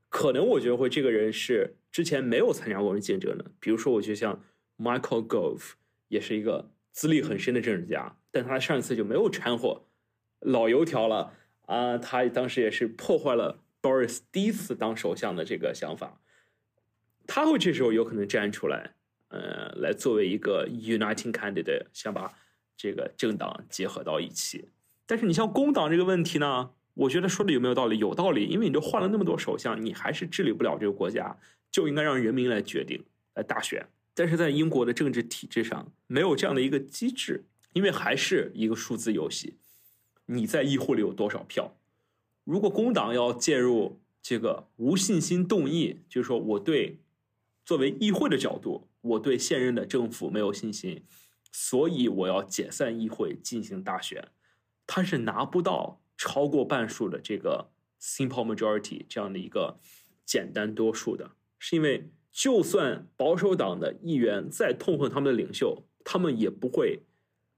B: 可能我觉得会这个人是之前没有参加过竞争的，比如说我觉得像 Michael Gove 也是一个资历很深的政治家，但他上一次就没有掺和，老油条了啊，他当时也是破坏了 Boris 第一次当首相的这个想法，他会这时候有可能站出来，呃，来作为一个 uniting candidate，想把这个政党结合到一起，但是你像工党这个问题呢？我觉得说的有没有道理？有道理，因为你都换了那么多首相，你还是治理不了这个国家，就应该让人民来决定，来大选。但是在英国的政治体制上，没有这样的一个机制，因为还是一个数字游戏，你在议会里有多少票？如果工党要介入这个无信心动议，就是说我对作为议会的角度，我对现任的政府没有信心，所以我要解散议会进行大选，他是拿不到超过半数的这个 simple majority 这样的一个简单多数的，是因为。就算保守党的议员再痛恨他们的领袖，他们也不会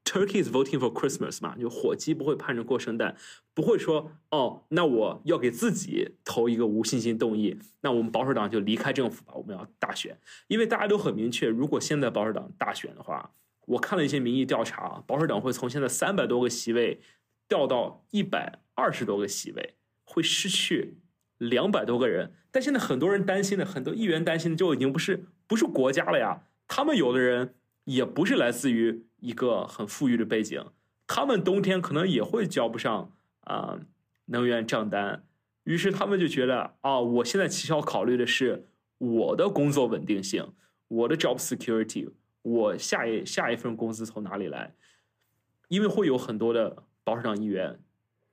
B: turkeys voting for Christmas” 嘛，就火鸡不会盼着过圣诞，不会说哦，那我要给自己投一个无信心动议，那我们保守党就离开政府吧，我们要大选，因为大家都很明确，如果现在保守党大选的话，我看了一些民意调查，保守党会从现在三百多个席位掉到一百二十多个席位，会失去。两百多个人，但现在很多人担心的，很多议员担心的就已经不是不是国家了呀。他们有的人也不是来自于一个很富裕的背景，他们冬天可能也会交不上啊能源账单。于是他们就觉得啊，我现在其实要考虑的是我的工作稳定性，我的 job security，我下一下一份工资从哪里来？因为会有很多的保守党议员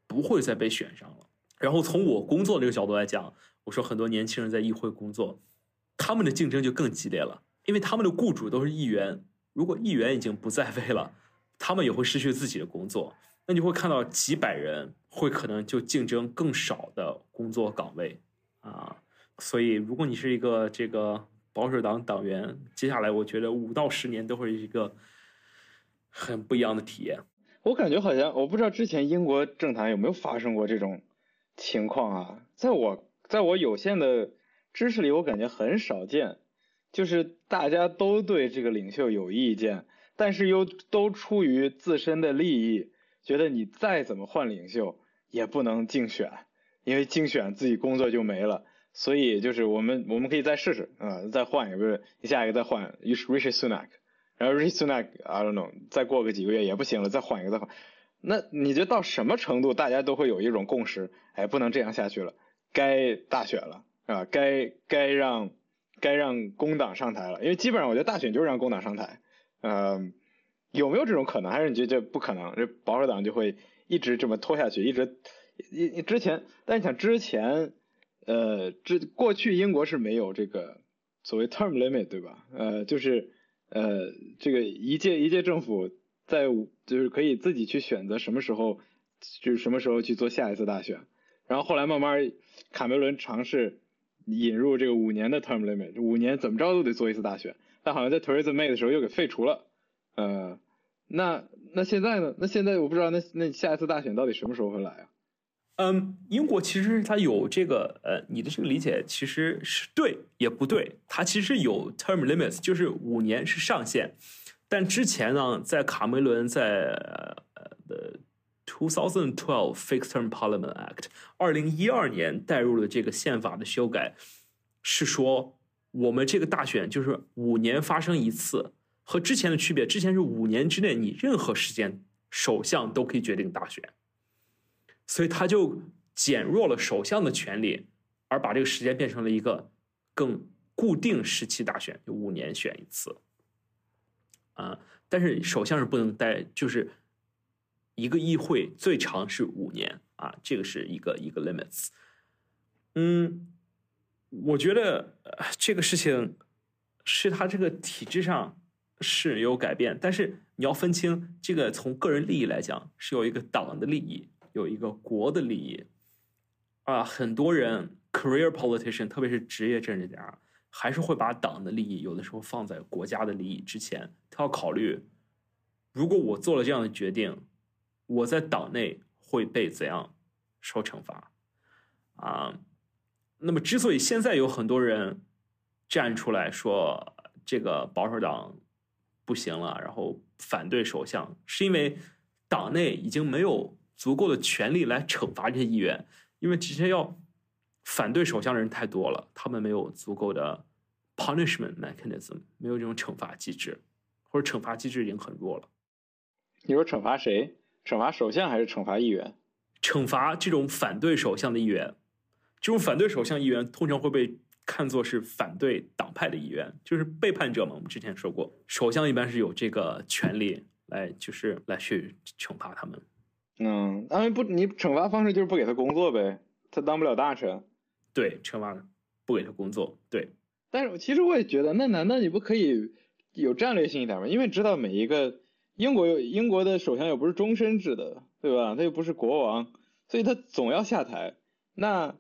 B: 不会再被选上了。然后从我工作这个角度来讲，我说很多年轻人在议会工作，他们的竞争就更激烈了，因为他们的雇主都是议员。如果议员已经不在位了，他们也会失去自己的工作。那你会看到几百人会可能就竞争更少的工作岗位啊。所以，如果你是一个这个保守党党员，接下来我觉得五到十年都会是一个很不一样的体验。
A: 我感觉好像我不知道之前英国政坛有没有发生过这种。情况啊，在我在我有限的知识里，我感觉很少见，就是大家都对这个领袖有意见，但是又都出于自身的利益，觉得你再怎么换领袖也不能竞选，因为竞选自己工作就没了，所以就是我们我们可以再试试啊，再换一个，不是下一个再换，Rishi Sunak，然后 Rishi Sunak，I don't know，再过个几个月也不行了，再换一个再换。那你觉得到什么程度，大家都会有一种共识？哎，不能这样下去了，该大选了，啊，该该让该让工党上台了。因为基本上，我觉得大选就是让工党上台。嗯，有没有这种可能？还是你觉得不可能？这保守党就会一直这么拖下去，一直一之前，但你想之前，呃，之过去英国是没有这个所谓 term limit，对吧？呃，就是呃，这个一届一届政府。在就是可以自己去选择什么时候，就是什么时候去做下一次大选，然后后来慢慢卡梅伦尝试引入这个五年的 term limit，五年怎么着都得做一次大选，但好像在 Theresa May 的时候又给废除了，呃，那那现在呢？那现在我不知道那那下一次大选到底什么时候会来啊？
B: 嗯，英国其实它有这个呃，你的这个理解其实是对也不对，它其实有 term limits，就是五年是上限。但之前呢，在卡梅伦在呃的 two thousand twelve fixed term parliament act 二零一二年带入了这个宪法的修改，是说我们这个大选就是五年发生一次，和之前的区别，之前是五年之内你任何时间首相都可以决定大选，所以他就减弱了首相的权利，而把这个时间变成了一个更固定时期大选，就五年选一次。啊，但是首相是不能待，就是一个议会最长是五年啊，这个是一个一个 limits。嗯，我觉得这个事情是他这个体制上是有改变，但是你要分清这个从个人利益来讲是有一个党的利益，有一个国的利益啊，很多人 career politician，特别是职业政治家。还是会把党的利益有的时候放在国家的利益之前。他要考虑，如果我做了这样的决定，我在党内会被怎样受惩罚？啊，那么之所以现在有很多人站出来说这个保守党不行了，然后反对首相，是因为党内已经没有足够的权力来惩罚这些议员，因为这些要。反对首相的人太多了，他们没有足够的 punishment mechanism，没有这种惩罚机制，或者惩罚机制已经很弱了。
A: 你说惩罚谁？惩罚首相还是惩罚议员？
B: 惩罚这种反对首相的议员，这种反对首相议员通常会被看作是反对党派的议员，就是背叛者嘛。我们之前说过，首相一般是有这个权利来就是来去惩罚他们。
A: 嗯，啊不，你惩罚方式就是不给他工作呗，他当不了大臣。
B: 对，惩罚不给他工作。对，
A: 但是其实我也觉得，那难道你不可以有战略性一点吗？因为知道每一个英国有英国的首相又不是终身制的，对吧？他又不是国王，所以他总要下台。那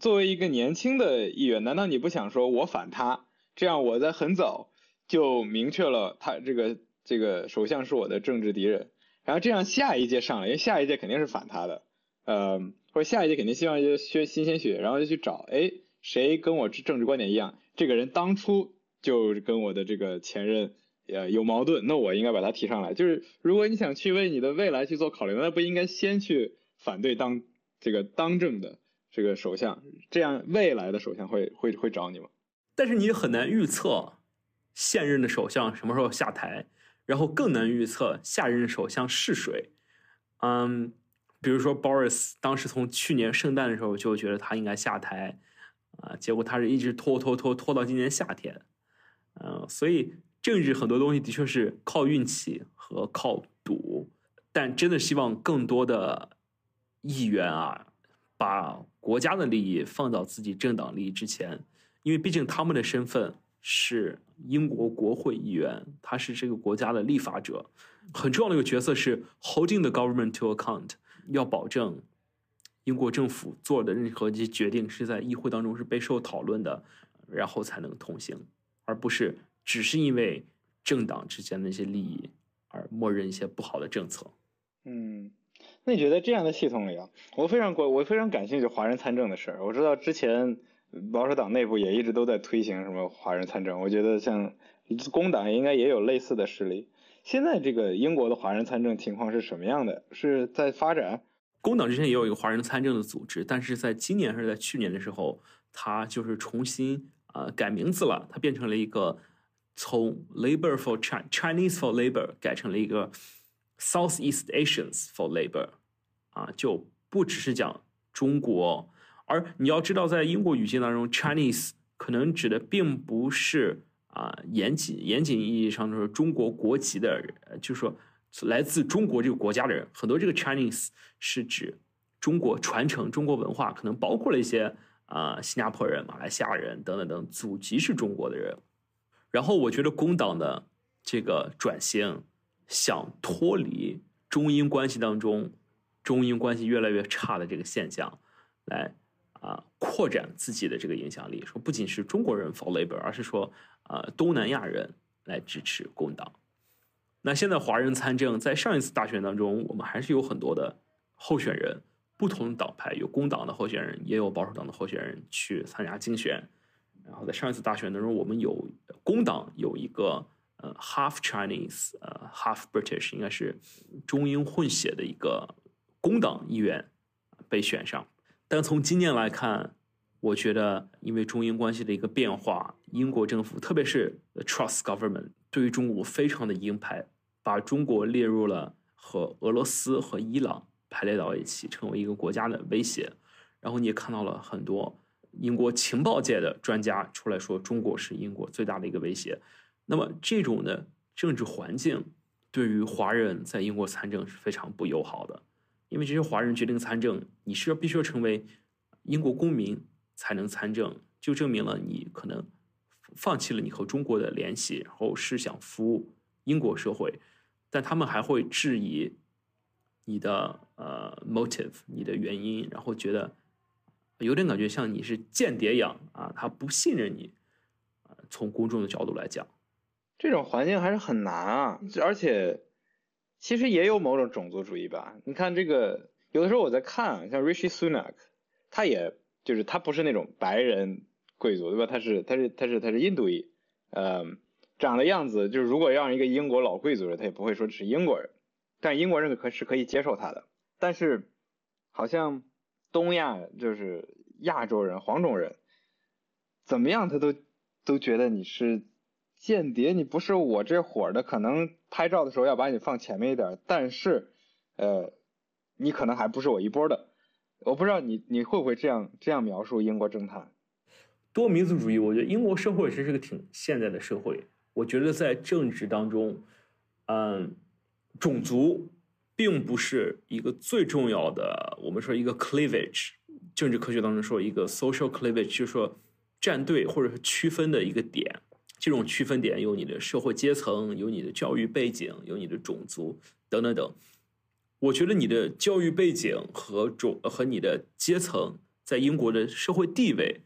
A: 作为一个年轻的议员，难道你不想说我反他？这样我在很早就明确了他这个这个首相是我的政治敌人。然后这样下一届上来，因为下一届肯定是反他的，呃，或者下一届肯定希望就学新鲜血，然后就去找，哎，谁跟我政治观点一样？这个人当初就跟我的这个前任呃有矛盾，那我应该把他提上来。就是如果你想去为你的未来去做考虑，那不应该先去反对当这个当政的这个首相，这样未来的首相会会会找你吗？
B: 但是你很难预测现任的首相什么时候下台。然后更难预测下任首相是谁，嗯，比如说 Boris 当时从去年圣诞的时候就觉得他应该下台，啊，结果他是一直拖拖拖拖到今年夏天，嗯，所以政治很多东西的确是靠运气和靠赌，但真的希望更多的议员啊，把国家的利益放到自己政党利益之前，因为毕竟他们的身份。是英国国会议员，他是这个国家的立法者，很重要的一个角色是 holding the government to account，要保证英国政府做的任何一些决定是在议会当中是备受讨论的，然后才能通行，而不是只是因为政党之间的一些利益而默认一些不好的政策。
A: 嗯，那你觉得这样的系统里啊，我非常关，我非常感兴趣华人参政的事儿。我知道之前。保守党内部也一直都在推行什么华人参政，我觉得像工党应该也有类似的势力。现在这个英国的华人参政情况是什么样的？是在发展？
B: 工党之前也有一个华人参政的组织，但是在今年还是在去年的时候，它就是重新啊改名字了，它变成了一个从 Labor for Chinese for Labor 改成了一个 Southeast Asians for Labor，啊就不只是讲中国。而你要知道，在英国语境当中，Chinese 可能指的并不是啊严谨严谨意义上的说中国国籍的人，就是说来自中国这个国家的人。很多这个 Chinese 是指中国传承中国文化，可能包括了一些啊新加坡人、马来西亚人等等等祖籍是中国的人。然后我觉得工党的这个转型，想脱离中英关系当中中英关系越来越差的这个现象，来。啊，扩展自己的这个影响力，说不仅是中国人 for labor，而是说啊，东南亚人来支持工党。那现在华人参政，在上一次大选当中，我们还是有很多的候选人，不同党派有工党的候选人，也有保守党的候选人去参加竞选。然后在上一次大选当中，我们有工党有一个呃 half Chinese 呃 half British，应该是中英混血的一个工党议员被选上。但从今年来看，我觉得因为中英关系的一个变化，英国政府特别是 Trust Government 对于中国非常的鹰派，把中国列入了和俄罗斯和伊朗排列到一起，成为一个国家的威胁。然后你也看到了很多英国情报界的专家出来说，中国是英国最大的一个威胁。那么这种的政治环境对于华人在英国参政是非常不友好的。因为这些华人决定参政，你是要必须要成为英国公民才能参政，就证明了你可能放弃了你和中国的联系，然后是想服务英国社会，但他们还会质疑你的呃 motive，你的原因，然后觉得有点感觉像你是间谍一样啊，他不信任你啊。从公众的角度来讲，
A: 这种环境还是很难啊，而且。其实也有某种种族主义吧。你看这个，有的时候我在看，像 Rishi Sunak，他也就是他不是那种白人贵族，对吧？他是他是他是他是印度裔，呃，长的样子就是如果让一个英国老贵族人，他也不会说是英国人，但英国人可是可以接受他的。但是好像东亚就是亚洲人、黄种人，怎么样他都都觉得你是。间谍，你不是我这伙的，可能拍照的时候要把你放前面一点，但是，呃，你可能还不是我一波的。我不知道你你会不会这样这样描述英国政坛？
B: 多民族主义，我觉得英国社会其实是个挺现代的社会。我觉得在政治当中，嗯，种族并不是一个最重要的，我们说一个 cleavage，政治科学当中说一个 social cleavage，就是说站队或者是区分的一个点。这种区分点有你的社会阶层，有你的教育背景，有你的种族等等等。我觉得你的教育背景和种和你的阶层在英国的社会地位，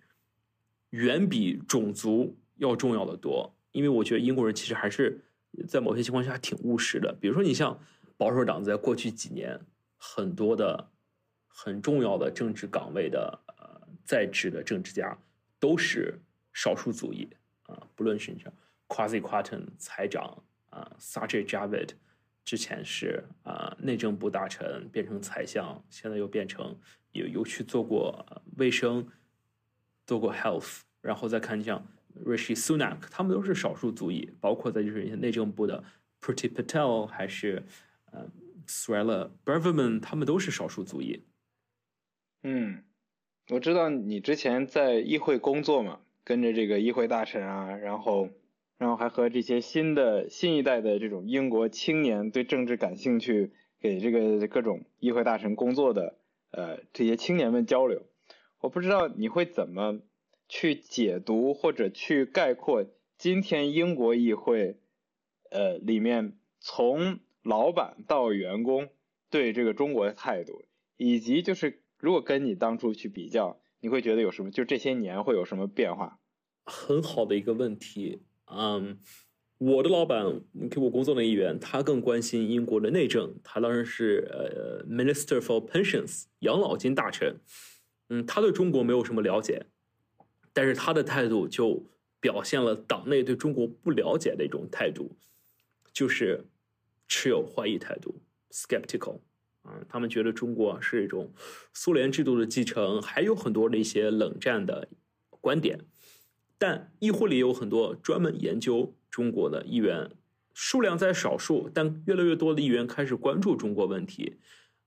B: 远比种族要重要的多。因为我觉得英国人其实还是在某些情况下挺务实的。比如说，你像保守党在过去几年很多的很重要的政治岗位的呃在职的政治家都是少数族裔。啊，不论是你像 Quasi Quaton 财长啊，Sajid Javid 之前是啊内政部大臣，变成财相，现在又变成有有去做过卫生，做过 health，然后再看像 Rishi Sunak，他们都是少数族裔，包括在就是一些内政部的 Priti Patel 还是呃 Suella Braverman，他们都是少数族裔。
A: 嗯，我知道你之前在议会工作嘛。跟着这个议会大臣啊，然后，然后还和这些新的新一代的这种英国青年对政治感兴趣，给这个各种议会大臣工作的呃这些青年们交流。我不知道你会怎么去解读或者去概括今天英国议会呃里面从老板到员工对这个中国的态度，以及就是如果跟你当初去比较。你会觉得有什么？就这些年会有什么变化？
B: 很好的一个问题。嗯，我的老板给我工作的一员，他更关心英国的内政。他当时是呃，Minister for Pensions，养老金大臣。嗯，他对中国没有什么了解，但是他的态度就表现了党内对中国不了解的一种态度，就是持有怀疑态度，skeptical。啊，他们觉得中国是一种苏联制度的继承，还有很多的一些冷战的观点。但议会里有很多专门研究中国的议员，数量在少数，但越来越多的议员开始关注中国问题。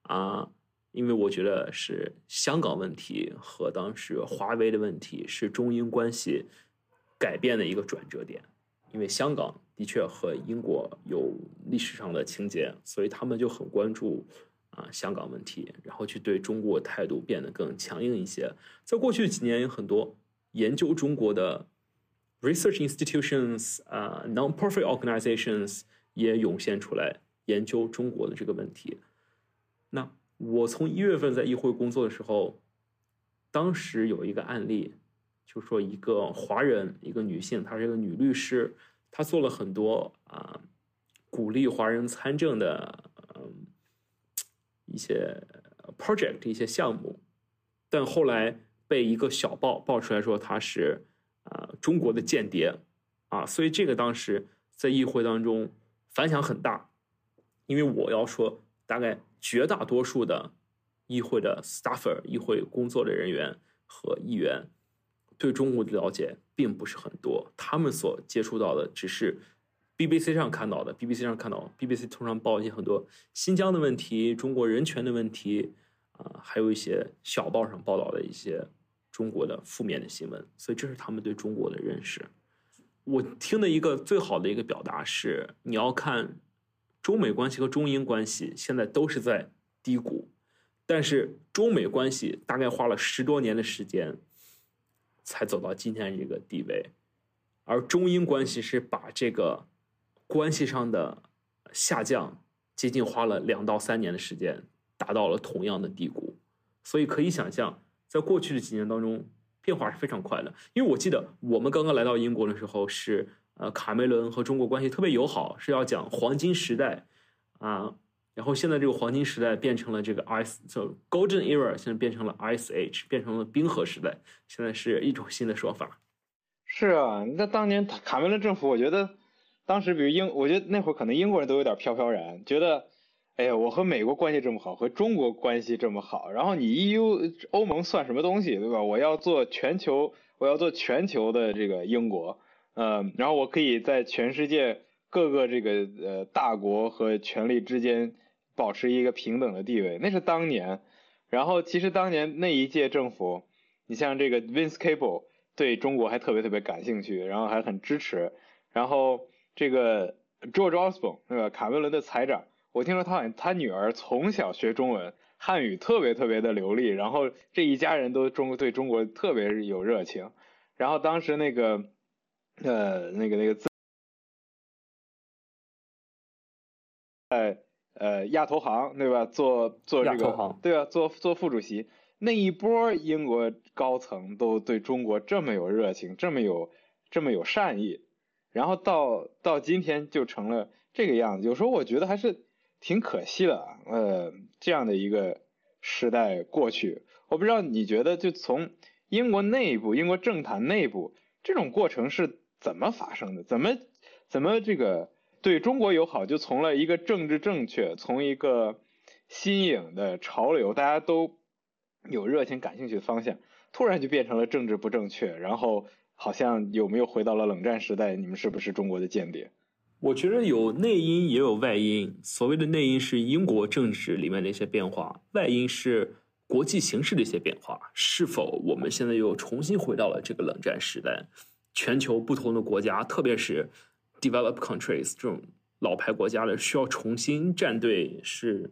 B: 啊，因为我觉得是香港问题和当时华为的问题是中英关系改变的一个转折点。因为香港的确和英国有历史上的情节，所以他们就很关注。啊，香港问题，然后去对中国态度变得更强硬一些。在过去几年，有很多研究中国的 research institutions 啊，non-profit organizations 也涌现出来研究中国的这个问题。那我从一月份在议会工作的时候，当时有一个案例，就说一个华人，一个女性，她是一个女律师，她做了很多啊，鼓励华人参政的。一些 project 一些项目，但后来被一个小报爆出来说他是啊中国的间谍。啊，所以这个当时在议会当中反响很大，因为我要说大概绝大多数的议会的 staffer 议会工作的人员和议员对中国的了解并不是很多，他们所接触到的只是。BBC 上看到的，BBC 上看到，BBC 通常报一些很多新疆的问题、中国人权的问题，啊，还有一些小报上报道的一些中国的负面的新闻，所以这是他们对中国的认识。我听的一个最好的一个表达是，你要看中美关系和中英关系现在都是在低谷，但是中美关系大概花了十多年的时间才走到今天这个地位，而中英关系是把这个。关系上的下降，接近花了两到三年的时间，达到了同样的低谷，所以可以想象，在过去的几年当中，变化是非常快的。因为我记得我们刚刚来到英国的时候，是呃卡梅伦和中国关系特别友好，是要讲黄金时代啊，然后现在这个黄金时代变成了这个 ice，就 golden era，现在变成了 ice age，变成了冰河时代，现在是一种新的说法。
A: 是啊，那当年卡梅伦政府，我觉得。当时，比如英，我觉得那会儿可能英国人都有点飘飘然，觉得，哎呀，我和美国关系这么好，和中国关系这么好，然后你 EU 欧盟算什么东西，对吧？我要做全球，我要做全球的这个英国，嗯，然后我可以在全世界各个这个呃大国和权力之间保持一个平等的地位，那是当年。然后其实当年那一届政府，你像这个 Vince Cable 对中国还特别特别感兴趣，然后还很支持，然后。这个 George Osborne 对吧？卡梅伦的财长，我听说他好像他女儿从小学中文，汉语特别特别的流利，然后这一家人都中对中国特别有热情。然后当时那个呃那个那个在呃亚投行对吧？做做这个对吧？做做副主席那一波英国高层都对中国这么有热情，这么有这么有善意。然后到到今天就成了这个样子，有时候我觉得还是挺可惜的啊，呃，这样的一个时代过去，我不知道你觉得就从英国内部、英国政坛内部这种过程是怎么发生的？怎么怎么这个对中国友好就从了一个政治正确，从一个新颖的潮流，大家都有热情、感兴趣的方向，突然就变成了政治不正确，然后。好像有没有回到了冷战时代？你们是不是中国的间谍？
B: 我觉得有内因也有外因。所谓的内因是英国政治里面的一些变化，外因是国际形势的一些变化。是否我们现在又重新回到了这个冷战时代？全球不同的国家，特别是 develop countries 这种老牌国家的，需要重新站队，是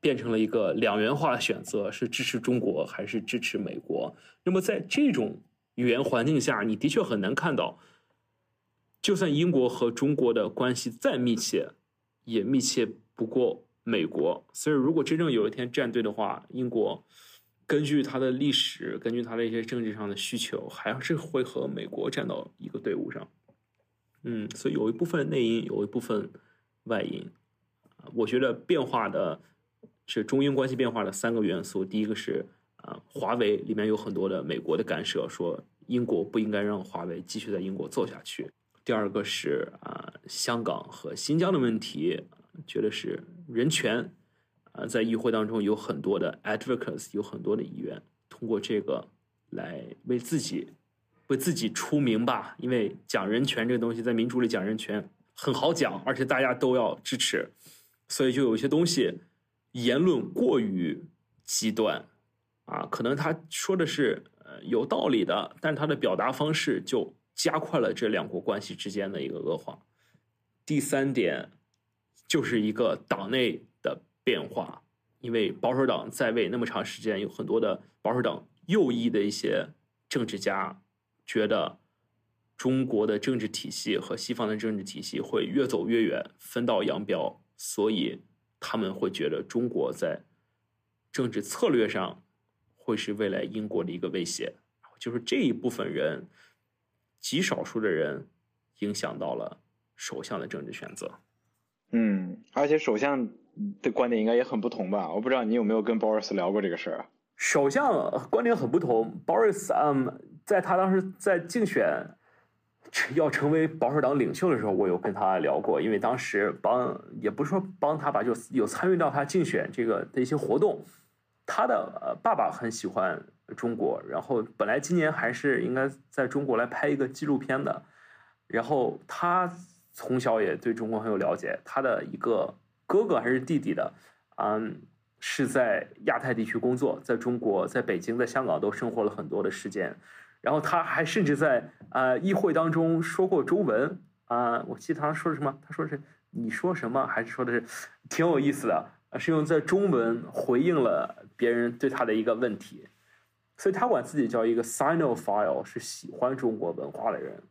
B: 变成了一个两元化的选择：是支持中国还是支持美国？那么在这种语言环境下，你的确很难看到，就算英国和中国的关系再密切，也密切不过美国。所以，如果真正有一天站队的话，英国根据它的历史，根据它的一些政治上的需求，还是会和美国站到一个队伍上。嗯，所以有一部分内因，有一部分外因。我觉得变化的是中英关系变化的三个元素，第一个是。啊，华为里面有很多的美国的干涉，说英国不应该让华为继续在英国做下去。第二个是啊，香港和新疆的问题，觉得是人权啊，在议会当中有很多的 advocates，有很多的议员通过这个来为自己为自己出名吧。因为讲人权这个东西，在民主里讲人权很好讲，而且大家都要支持，所以就有些东西言论过于极端。啊，可能他说的是呃有道理的，但他的表达方式就加快了这两国关系之间的一个恶化。第三点就是一个党内的变化，因为保守党在位那么长时间，有很多的保守党右翼的一些政治家觉得中国的政治体系和西方的政治体系会越走越远，分道扬镳，所以他们会觉得中国在政治策略上。会是未来英国的一个威胁，就是这一部分人，极少数的人影响到了首相的政治选择。
A: 嗯，而且首相的观点应该也很不同吧？我不知道你有没有跟 Boris 聊过这个事儿。
B: 首相观点很不同，Boris，嗯，在他当时在竞选要成为保守党领袖的时候，我有跟他聊过，因为当时帮也不是说帮他吧，就有参与到他竞选这个的一些活动。他的爸爸很喜欢中国，然后本来今年还是应该在中国来拍一个纪录片的，然后他从小也对中国很有了解。他的一个哥哥还是弟弟的，嗯，是在亚太地区工作，在中国、在北京、在香港都生活了很多的时间。然后他还甚至在呃议会当中说过中文啊，我记得他说什么？他说是你说什么？还是说的是挺有意思的。是用在中文回应了别人对他的一个问题，所以他管自己叫一个 Sinophile，是喜欢中国文化的人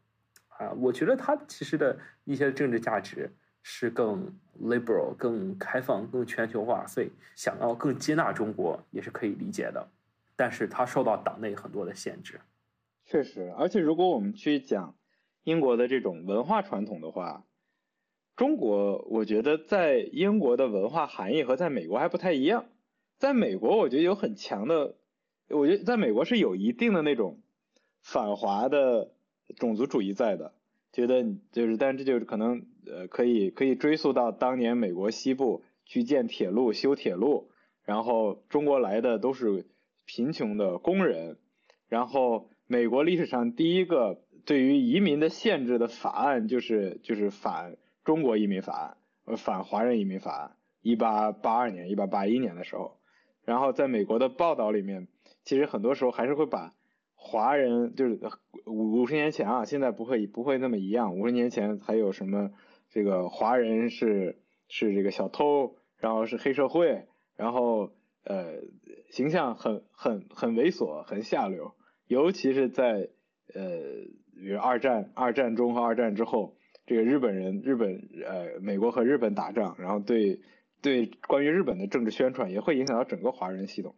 B: 啊。我觉得他其实的一些政治价值是更 liberal、更开放、更全球化，所以想要更接纳中国也是可以理解的。但是他受到党内很多的限制。
A: 确实，而且如果我们去讲英国的这种文化传统的话。中国，我觉得在英国的文化含义和在美国还不太一样。在美国，我觉得有很强的，我觉得在美国是有一定的那种反华的种族主义在的。觉得就是，但这就是可能，呃，可以可以追溯到当年美国西部去建铁路、修铁路，然后中国来的都是贫穷的工人，然后美国历史上第一个对于移民的限制的法案就是就是反。中国移民法案，呃，反华人移民法案，一八八二年、一八八一年的时候，然后在美国的报道里面，其实很多时候还是会把华人，就是五五十年前啊，现在不会不会那么一样，五十年前还有什么这个华人是是这个小偷，然后是黑社会，然后呃形象很很很猥琐，很下流，尤其是在呃比如二战二战中和二战之后，这个日本人日本呃美国和日本打仗，然后对对关于日本的政治宣传也会影响到整个华人系统，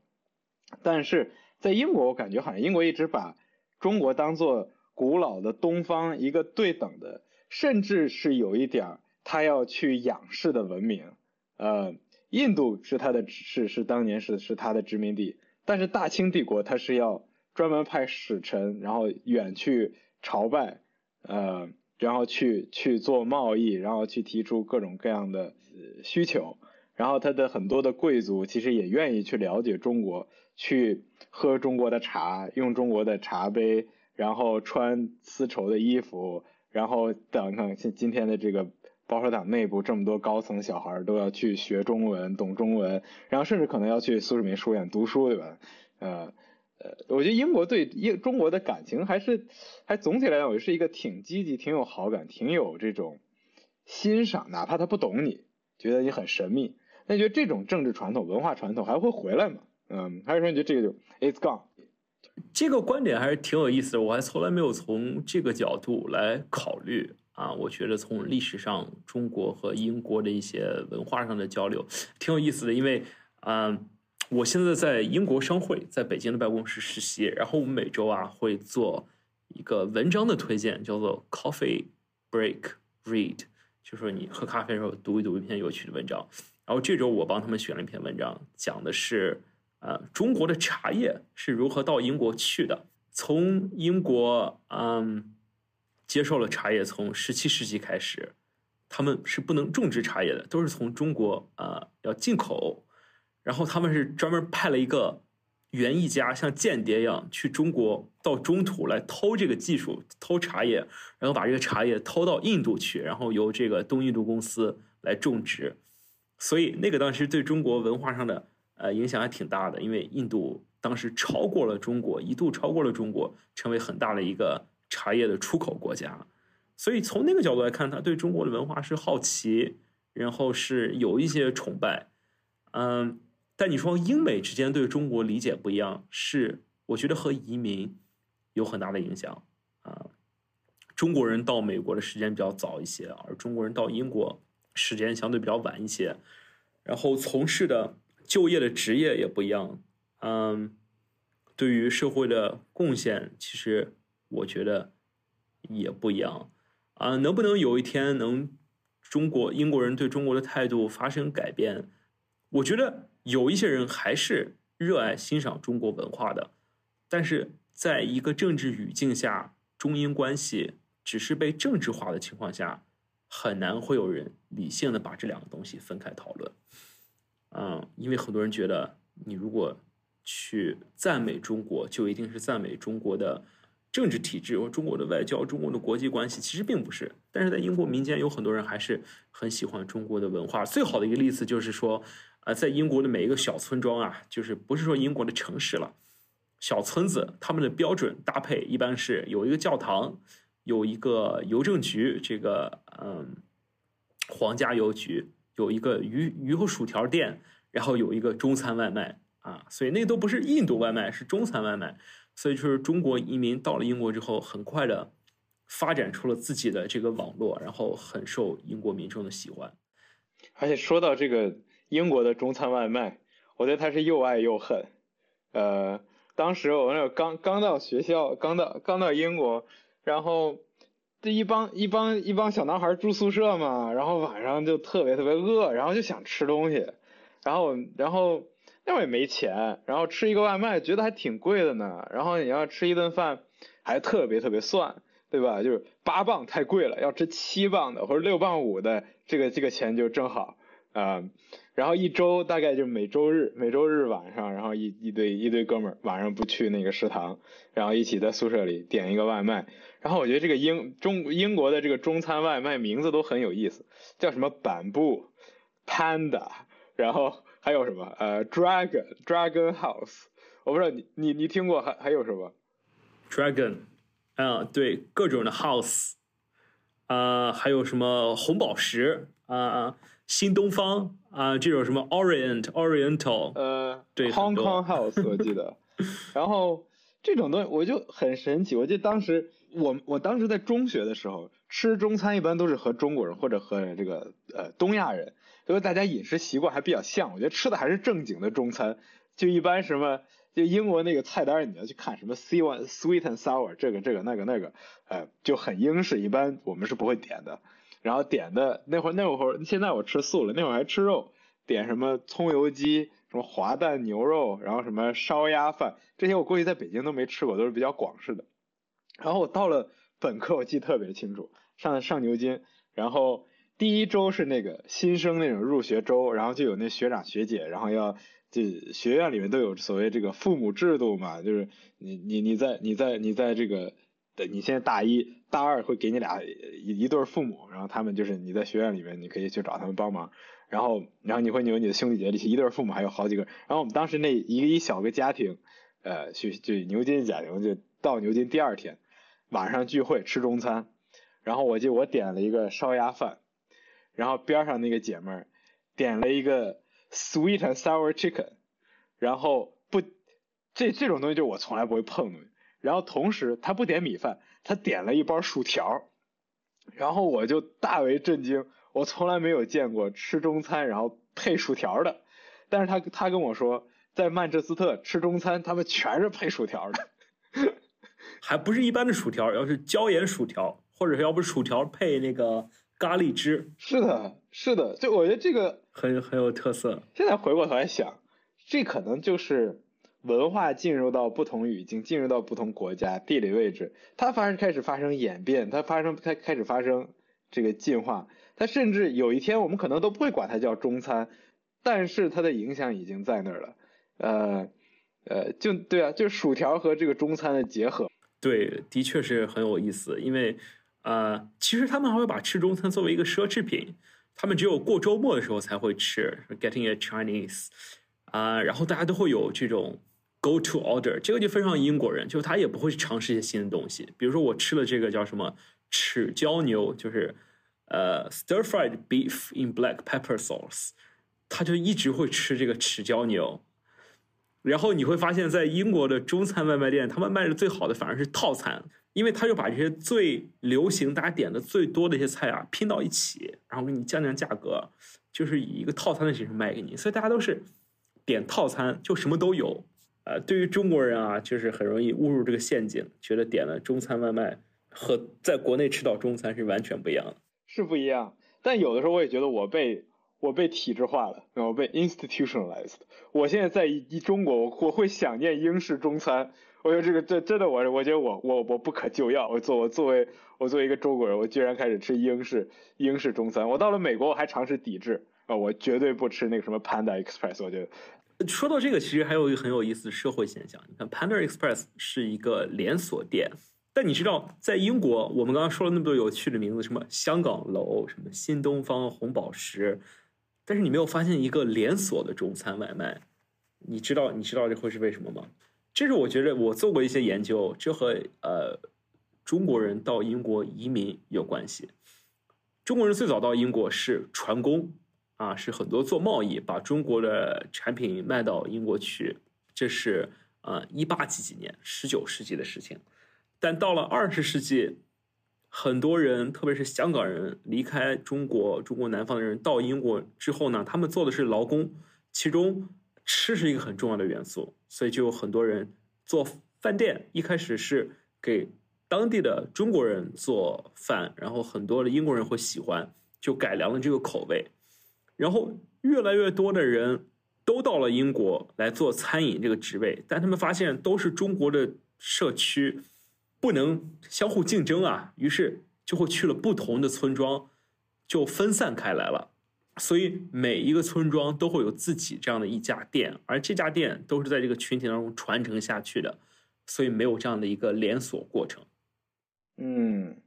A: 但是在英国我感觉好像英国一直把中国当做古老的东方一个对等的，甚至是有一点儿他要去仰视的文明。呃，印度是他的是是当年是是他的殖民地，但是大清帝国他是要专门派使臣，然后远去朝拜，呃，然后去去做贸易，然后去提出各种各样的需求，然后他的很多的贵族其实也愿意去了解中国，去喝中国的茶，用中国的茶杯。然后穿丝绸的衣服，然后等等今今天的这个保守党内部这么多高层小孩都要去学中文，懂中文，然后甚至可能要去苏世民书院读书，对吧？呃呃，我觉得英国对英中国的感情还是还总体来讲，我是一个挺积极、挺有好感、挺有这种欣赏，哪怕他不懂你，觉得你很神秘，那你觉得这种政治传统、文化传统还会回来吗？嗯，还是说你觉得这个就 it's gone？
B: 这个观点还是挺有意思的，我还从来没有从这个角度来考虑啊。我觉得从历史上中国和英国的一些文化上的交流挺有意思的，因为嗯，我现在在英国商会在北京的办公室实习，然后我们每周啊会做一个文章的推荐，叫做 Coffee Break Read，就说你喝咖啡的时候读一读一篇有趣的文章。然后这周我帮他们选了一篇文章，讲的是。呃，中国的茶叶是如何到英国去的？从英国嗯接受了茶叶，从十七世纪开始，他们是不能种植茶叶的，都是从中国啊要进口。然后他们是专门派了一个园艺家，像间谍一样去中国到中土来偷这个技术，偷茶叶，然后把这个茶叶偷到印度去，然后由这个东印度公司来种植。所以那个当时对中国文化上的。呃，影响还挺大的，因为印度当时超过了中国，一度超过了中国，成为很大的一个茶叶的出口国家。所以从那个角度来看，他对中国的文化是好奇，然后是有一些崇拜。嗯，但你说英美之间对中国理解不一样，是我觉得和移民有很大的影响啊。中国人到美国的时间比较早一些，而中国人到英国时间相对比较晚一些，然后从事的。就业的职业也不一样，嗯，对于社会的贡献，其实我觉得也不一样，啊，能不能有一天能中国英国人对中国的态度发生改变？我觉得有一些人还是热爱欣赏中国文化的，但是在一个政治语境下，中英关系只是被政治化的情况下，很难会有人理性的把这两个东西分开讨论。嗯，因为很多人觉得，你如果去赞美中国，就一定是赞美中国的政治体制或中国的外交、中国的国际关系，其实并不是。但是在英国民间，有很多人还是很喜欢中国的文化。最好的一个例子就是说，啊，在英国的每一个小村庄啊，就是不是说英国的城市了，小村子，他们的标准搭配一般是有一个教堂，有一个邮政局，这个嗯，皇家邮局。有一个鱼鱼和薯条店，然后有一个中餐外卖啊，所以那都不是印度外卖，是中餐外卖。所以就是中国移民到了英国之后，很快的发展出了自己的这个网络，然后很受英国民众的喜欢。
A: 而且说到这个英国的中餐外卖，我觉得他是又爱又恨。呃，当时我那刚刚到学校，刚到刚到英国，然后。这一帮一帮一帮小男孩住宿舍嘛，然后晚上就特别特别饿，然后就想吃东西，然后然后那会儿也没钱，然后吃一个外卖觉得还挺贵的呢，然后你要吃一顿饭还特别特别算，对吧？就是八磅太贵了，要吃七磅的或者六磅五的，这个这个钱就正好啊。然后一周大概就每周日每周日晚上，然后一一堆一堆哥们儿晚上不去那个食堂，然后一起在宿舍里点一个外卖。然后我觉得这个英中英国的这个中餐外卖名字都很有意思，叫什么板布、Panda，然后还有什么呃 Dragon Dragon House，我不知道你你你听过还还有什么
B: ？Dragon，啊对，各种的 House，啊还有什么红宝石啊。新东方啊，这种什么 Orient Oriental，
A: 呃，
B: 对
A: ，Hong Kong House 我记得，然后这种东西我就很神奇，我记得当时我我当时在中学的时候吃中餐一般都是和中国人或者和这个呃东亚人，因为大家饮食习惯还比较像，我觉得吃的还是正经的中餐，就一般什么就英国那个菜单你要去看什么 C one sweet and sour 这个这个那个那个，呃就很英式，一般我们是不会点的。然后点的那会儿那会儿，现在我吃素了，那会儿还吃肉，点什么葱油鸡、什么滑蛋牛肉，然后什么烧鸭饭，这些我估计在北京都没吃过，都是比较广式的。然后我到了本科，我记得特别清楚，上上牛津，然后第一周是那个新生那种入学周，然后就有那学长学姐，然后要就学院里面都有所谓这个父母制度嘛，就是你你你在你在你在这个。你现在大一、大二会给你俩一一对父母，然后他们就是你在学院里面，你可以去找他们帮忙，然后然后你会有你的兄弟姐妹，一对父母还有好几个，然后我们当时那一个一小个家庭，呃，去就牛津家庭就到牛津第二天晚上聚会吃中餐，然后我记得我点了一个烧鸭饭，然后边上那个姐妹儿点了一个 sweet and sour chicken，然后不这这种东西就我从来不会碰的。然后同时他不点米饭，他点了一包薯条，然后我就大为震惊，我从来没有见过吃中餐然后配薯条的，但是他他跟我说，在曼彻斯特吃中餐他们全是配薯条的，
B: 还不是一般的薯条，要是椒盐薯条，或者要不薯条配那个咖喱汁，
A: 是的，是的，就我觉得这个
B: 很很有特色。
A: 现在回过头来想，这可能就是。文化进入到不同语境，进入到不同国家，地理位置，它发生开始发生演变，它发生开开始发生这个进化，它甚至有一天我们可能都不会管它叫中餐，但是它的影响已经在那儿了。呃呃，就对啊，就是薯条和这个中餐的结合。
B: 对，的确是很有意思，因为呃，其实他们还会把吃中餐作为一个奢侈品，他们只有过周末的时候才会吃，getting a Chinese 啊，然后大家都会有这种。Go to order，这个就非常英国人，就他也不会去尝试一些新的东西。比如说我吃了这个叫什么豉椒牛，就是呃 stir fried beef in black pepper sauce，他就一直会吃这个豉椒牛。然后你会发现在英国的中餐外卖店，他们卖的最好的反而是套餐，因为他就把这些最流行、大家点的最多的一些菜啊拼到一起，然后给你降降价格，就是以一个套餐的形式卖给你。所以大家都是点套餐，就什么都有。呃，对于中国人啊，就是很容易误入这个陷阱，觉得点了中餐外卖和在国内吃到中餐是完全不一样的，
A: 是不一样。但有的时候我也觉得我被我被体制化了，我被 institutionalized。我现在在一中国，我我会想念英式中餐。我觉得这个这真的，我我觉得我我我不可救药。我作我作为我作为一个中国人，我居然开始吃英式英式中餐。我到了美国，我还尝试抵制啊，我绝对不吃那个什么 Panda Express。我觉得。
B: 说到这个，其实还有一个很有意思的社会现象。你看，Panda Express 是一个连锁店，但你知道，在英国，我们刚刚说了那么多有趣的名字，什么香港楼、什么新东方、红宝石，但是你没有发现一个连锁的中餐外卖。你知道，你知道这会是为什么吗？这是我觉得我做过一些研究，这和呃中国人到英国移民有关系。中国人最早到英国是船工。啊，是很多做贸易，把中国的产品卖到英国去，这是呃一八几几年，十九世纪的事情。但到了二十世纪，很多人，特别是香港人离开中国，中国南方的人到英国之后呢，他们做的是劳工，其中吃是一个很重要的元素，所以就有很多人做饭店，一开始是给当地的中国人做饭，然后很多的英国人会喜欢，就改良了这个口味。然后越来越多的人都到了英国来做餐饮这个职位，但他们发现都是中国的社区，不能相互竞争啊，于是就会去了不同的村庄，就分散开来了。所以每一个村庄都会有自己这样的一家店，而这家店都是在这个群体当中传承下去的，所以没有这样的一个连锁过程。
A: 嗯。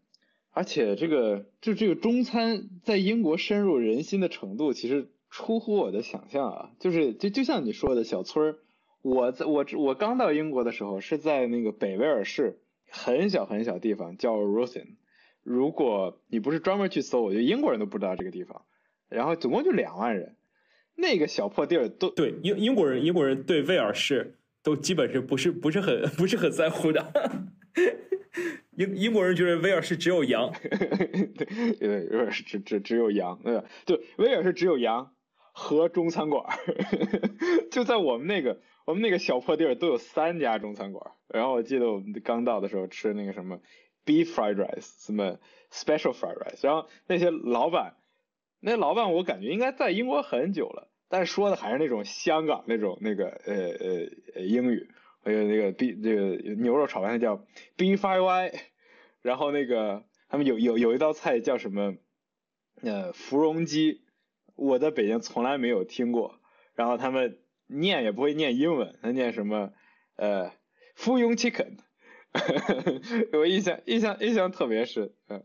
A: 而且这个就这个中餐在英国深入人心的程度，其实出乎我的想象啊！就是就就像你说的小村儿，我在我我刚到英国的时候是在那个北威尔士很小很小地方叫 Rothin，如果你不是专门去搜，我觉得英国人都不知道这个地方。然后总共就两万人，那个小破地儿都
B: 对英英国人英国人对威尔士都基本是不是不是很不是很在乎的。英英国人觉得威尔士只有羊，
A: 对，威尔士只只只有羊，对？就威尔士只有羊和中餐馆，就在我们那个我们那个小破地儿都有三家中餐馆。然后我记得我们刚到的时候吃那个什么 beef fried rice，什么 special fried rice，然后那些老板，那老板我感觉应该在英国很久了，但说的还是那种香港那种那个呃呃呃英语。还有那个 B 这个牛肉炒饭叫 B Five Y，然后那个他们有有有一道菜叫什么呃芙蓉鸡，我在北京从来没有听过，然后他们念也不会念英文，他念什么呃芙蓉 chicken，我印象印象印象特别深，嗯，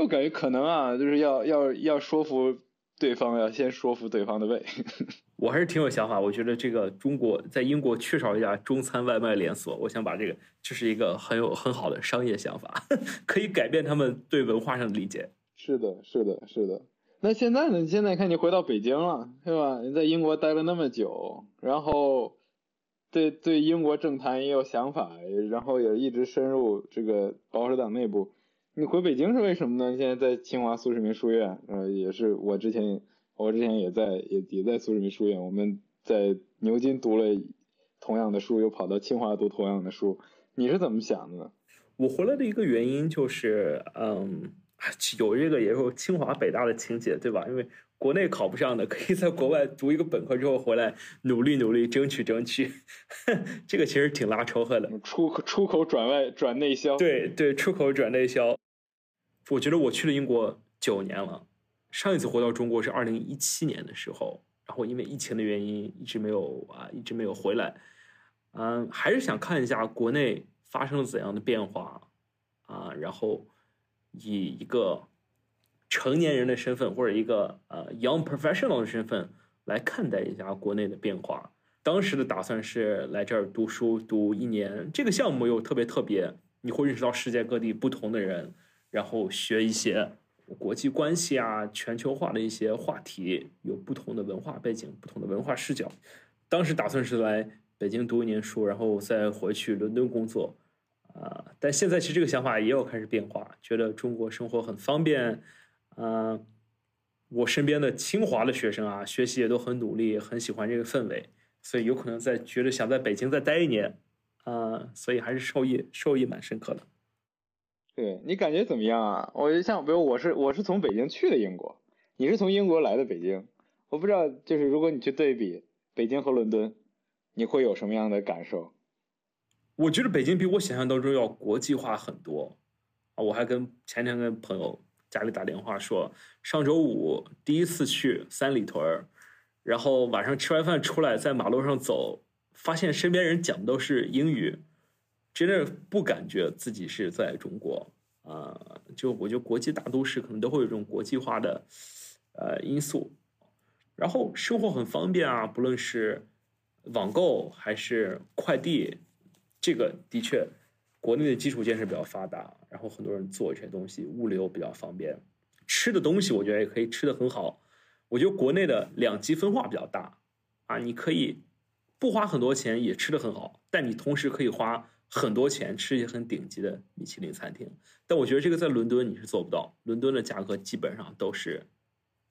A: 我感觉可能啊就是要要要说服对方，要先说服对方的胃。
B: 我还是挺有想法，我觉得这个中国在英国缺少一家中餐外卖连锁，我想把这个，这是一个很有很好的商业想法，可以改变他们对文化上的理解。
A: 是的，是的，是的。那现在呢？现在看你回到北京了，是吧？你在英国待了那么久，然后对对英国政坛也有想法，然后也一直深入这个保守党内部。你回北京是为什么呢？现在在清华苏世民书院，呃，也是我之前。我之前也在也也在苏世民书院，我们在牛津读了同样的书，又跑到清华读同样的书。你是怎么想的呢？
B: 我回来的一个原因就是，嗯，有这个也有清华北大的情节，对吧？因为国内考不上的，可以在国外读一个本科之后回来努力努力争取争取，这个其实挺拉仇恨的。
A: 出出口转外转内销，
B: 对对，出口转内销。我觉得我去了英国九年了。上一次回到中国是二零一七年的时候，然后因为疫情的原因一直没有啊，一直没有回来。嗯，还是想看一下国内发生了怎样的变化啊，然后以一个成年人的身份或者一个呃 young professional 的身份来看待一下国内的变化。当时的打算是来这儿读书读一年，这个项目又特别特别，你会认识到世界各地不同的人，然后学一些。国际关系啊，全球化的一些话题，有不同的文化背景，不同的文化视角。当时打算是来北京读一年书，然后再回去伦敦工作，啊，但现在其实这个想法也有开始变化，觉得中国生活很方便，啊，我身边的清华的学生啊，学习也都很努力，很喜欢这个氛围，所以有可能在觉得想在北京再待一年，啊，所以还是受益受益蛮深刻的。
A: 对你感觉怎么样啊？我就像比如我是我是从北京去的英国，你是从英国来的北京，我不知道就是如果你去对比北京和伦敦，你会有什么样的感受？
B: 我觉得北京比我想象当中要国际化很多啊！我还跟前天跟朋友家里打电话说，上周五第一次去三里屯，然后晚上吃完饭出来在马路上走，发现身边人讲的都是英语。真的不感觉自己是在中国啊！就我觉得国际大都市可能都会有这种国际化的呃因素，然后生活很方便啊，不论是网购还是快递，这个的确国内的基础建设比较发达，然后很多人做这些东西，物流比较方便。吃的东西我觉得也可以吃的很好。我觉得国内的两极分化比较大啊，你可以不花很多钱也吃的很好，但你同时可以花。很多钱吃一些很顶级的米其林餐厅，但我觉得这个在伦敦你是做不到。伦敦的价格基本上都是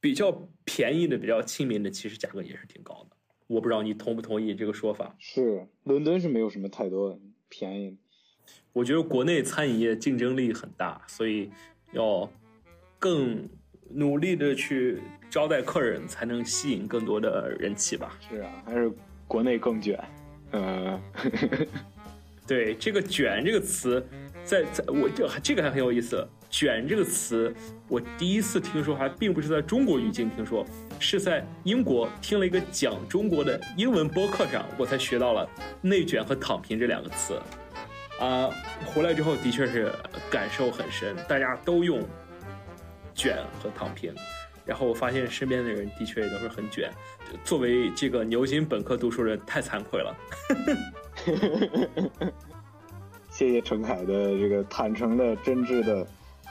B: 比较便宜的、比较亲民的，其实价格也是挺高的。我不知道你同不同意这个说法？
A: 是，伦敦是没有什么太多便宜。
B: 我觉得国内餐饮业竞争力很大，所以要更努力的去招待客人，才能吸引更多的人气吧。
A: 是啊，还是国内更卷。嗯。
B: 对这个“卷”这个词，在在我这这个还很有意思。“卷”这个词，我第一次听说，还并不是在中国语境听说，是在英国听了一个讲中国的英文播客上，我才学到了“内卷”和“躺平”这两个词。啊，回来之后的确是感受很深，大家都用“卷”和“躺平”，然后我发现身边的人的确也都是很卷。作为这个牛津本科读书人，太惭愧了。
A: 谢谢陈凯的这个坦诚的、真挚的、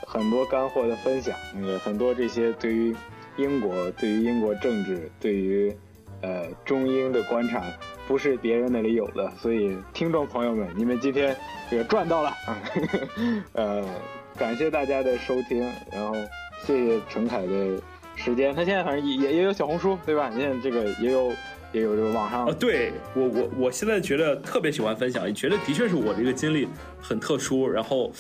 A: 很多干货的分享。那个很多这些对于英国，对于英国政治，对于呃中英的观察，不是别人那里有的。所以听众朋友们，你们今天这个赚到了啊！呃，感谢大家的收听，然后谢谢陈凯的时间。他现在反正也也有小红书，对吧？你现在这个也有。也有这个网上
B: 啊，对我我我现在觉得特别喜欢分享，也觉得的确是我这个经历很特殊，然后，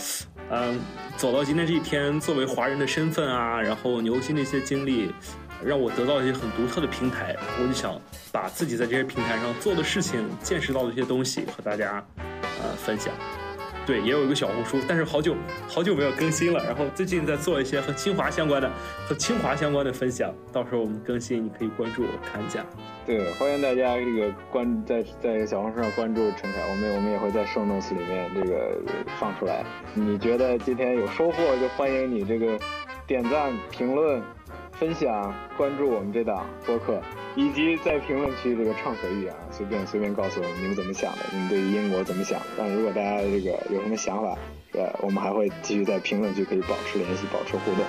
B: 嗯，走到今天这一天，作为华人的身份啊，然后牛津的一些经历，让我得到一些很独特的平台，我就想把自己在这些平台上做的事情、见识到的一些东西和大家呃分享。对，也有一个小红书，但是好久好久没有更新了。然后最近在做一些和清华相关的、和清华相关的分享，到时候我们更新，你可以关注我看一下。
A: 对，欢迎大家这个关在在小红书上关注陈凯，我们我们也会在 show notes 里面这个放出来。你觉得今天有收获，就欢迎你这个点赞、评论。分享、关注我们这档播客，以及在评论区这个畅所欲言，随便随便告诉我们你们怎么想的，你们对于英国怎么想？但如果大家这个有什么想法，呃，我们还会继续在评论区可以保持联系、保持互动。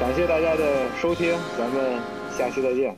A: 感谢大家的收听，咱们下期再见。